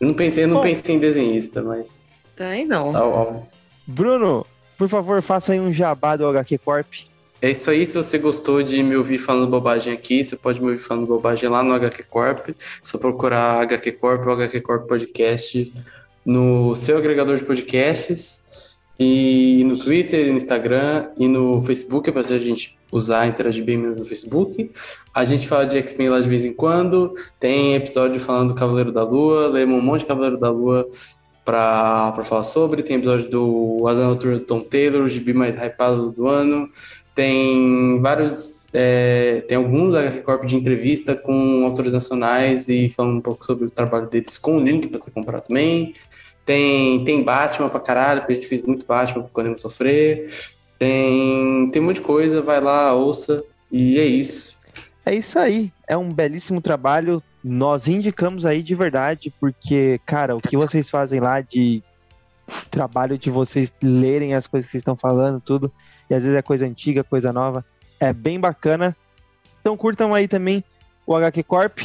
Eu não pensei, eu não Bom. pensei em desenhista, mas. Ai, não. Ó. Bruno, por favor, faça aí um jabá do HQ Corp. É isso aí, se você gostou de me ouvir falando bobagem aqui, você pode me ouvir falando bobagem lá no HQ Corp. Só procurar HQ Corp ou HQ Corp Podcast no seu agregador de podcasts e no Twitter, e no Instagram e no Facebook, apesar de a gente usar interagir bem menos no Facebook. A gente fala de X-Men lá de vez em quando, tem episódio falando do Cavaleiro da Lua, lemos um monte de Cavaleiro da Lua pra, pra falar sobre, tem episódio do Asa Noturna do Tom Taylor, o gibi mais hypado do ano, tem vários, é, tem alguns HQ Corp de entrevista com autores nacionais e falando um pouco sobre o trabalho deles com o link para você comprar também. Tem, tem Batman pra caralho, porque a gente fez muito Batman pro Podemos Sofrer. Tem, tem um monte de coisa, vai lá, ouça, e é isso. É isso aí, é um belíssimo trabalho. Nós indicamos aí de verdade, porque, cara, o que vocês fazem lá de trabalho de vocês lerem as coisas que vocês estão falando, tudo, e às vezes é coisa antiga, coisa nova, é bem bacana. Então curtam aí também o HQ Corp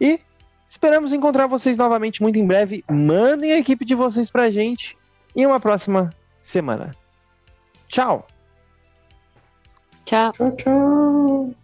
e esperamos encontrar vocês novamente muito em breve. Mandem a equipe de vocês pra gente em uma próxima semana. Tchau! Tchau. Tchau, tchau.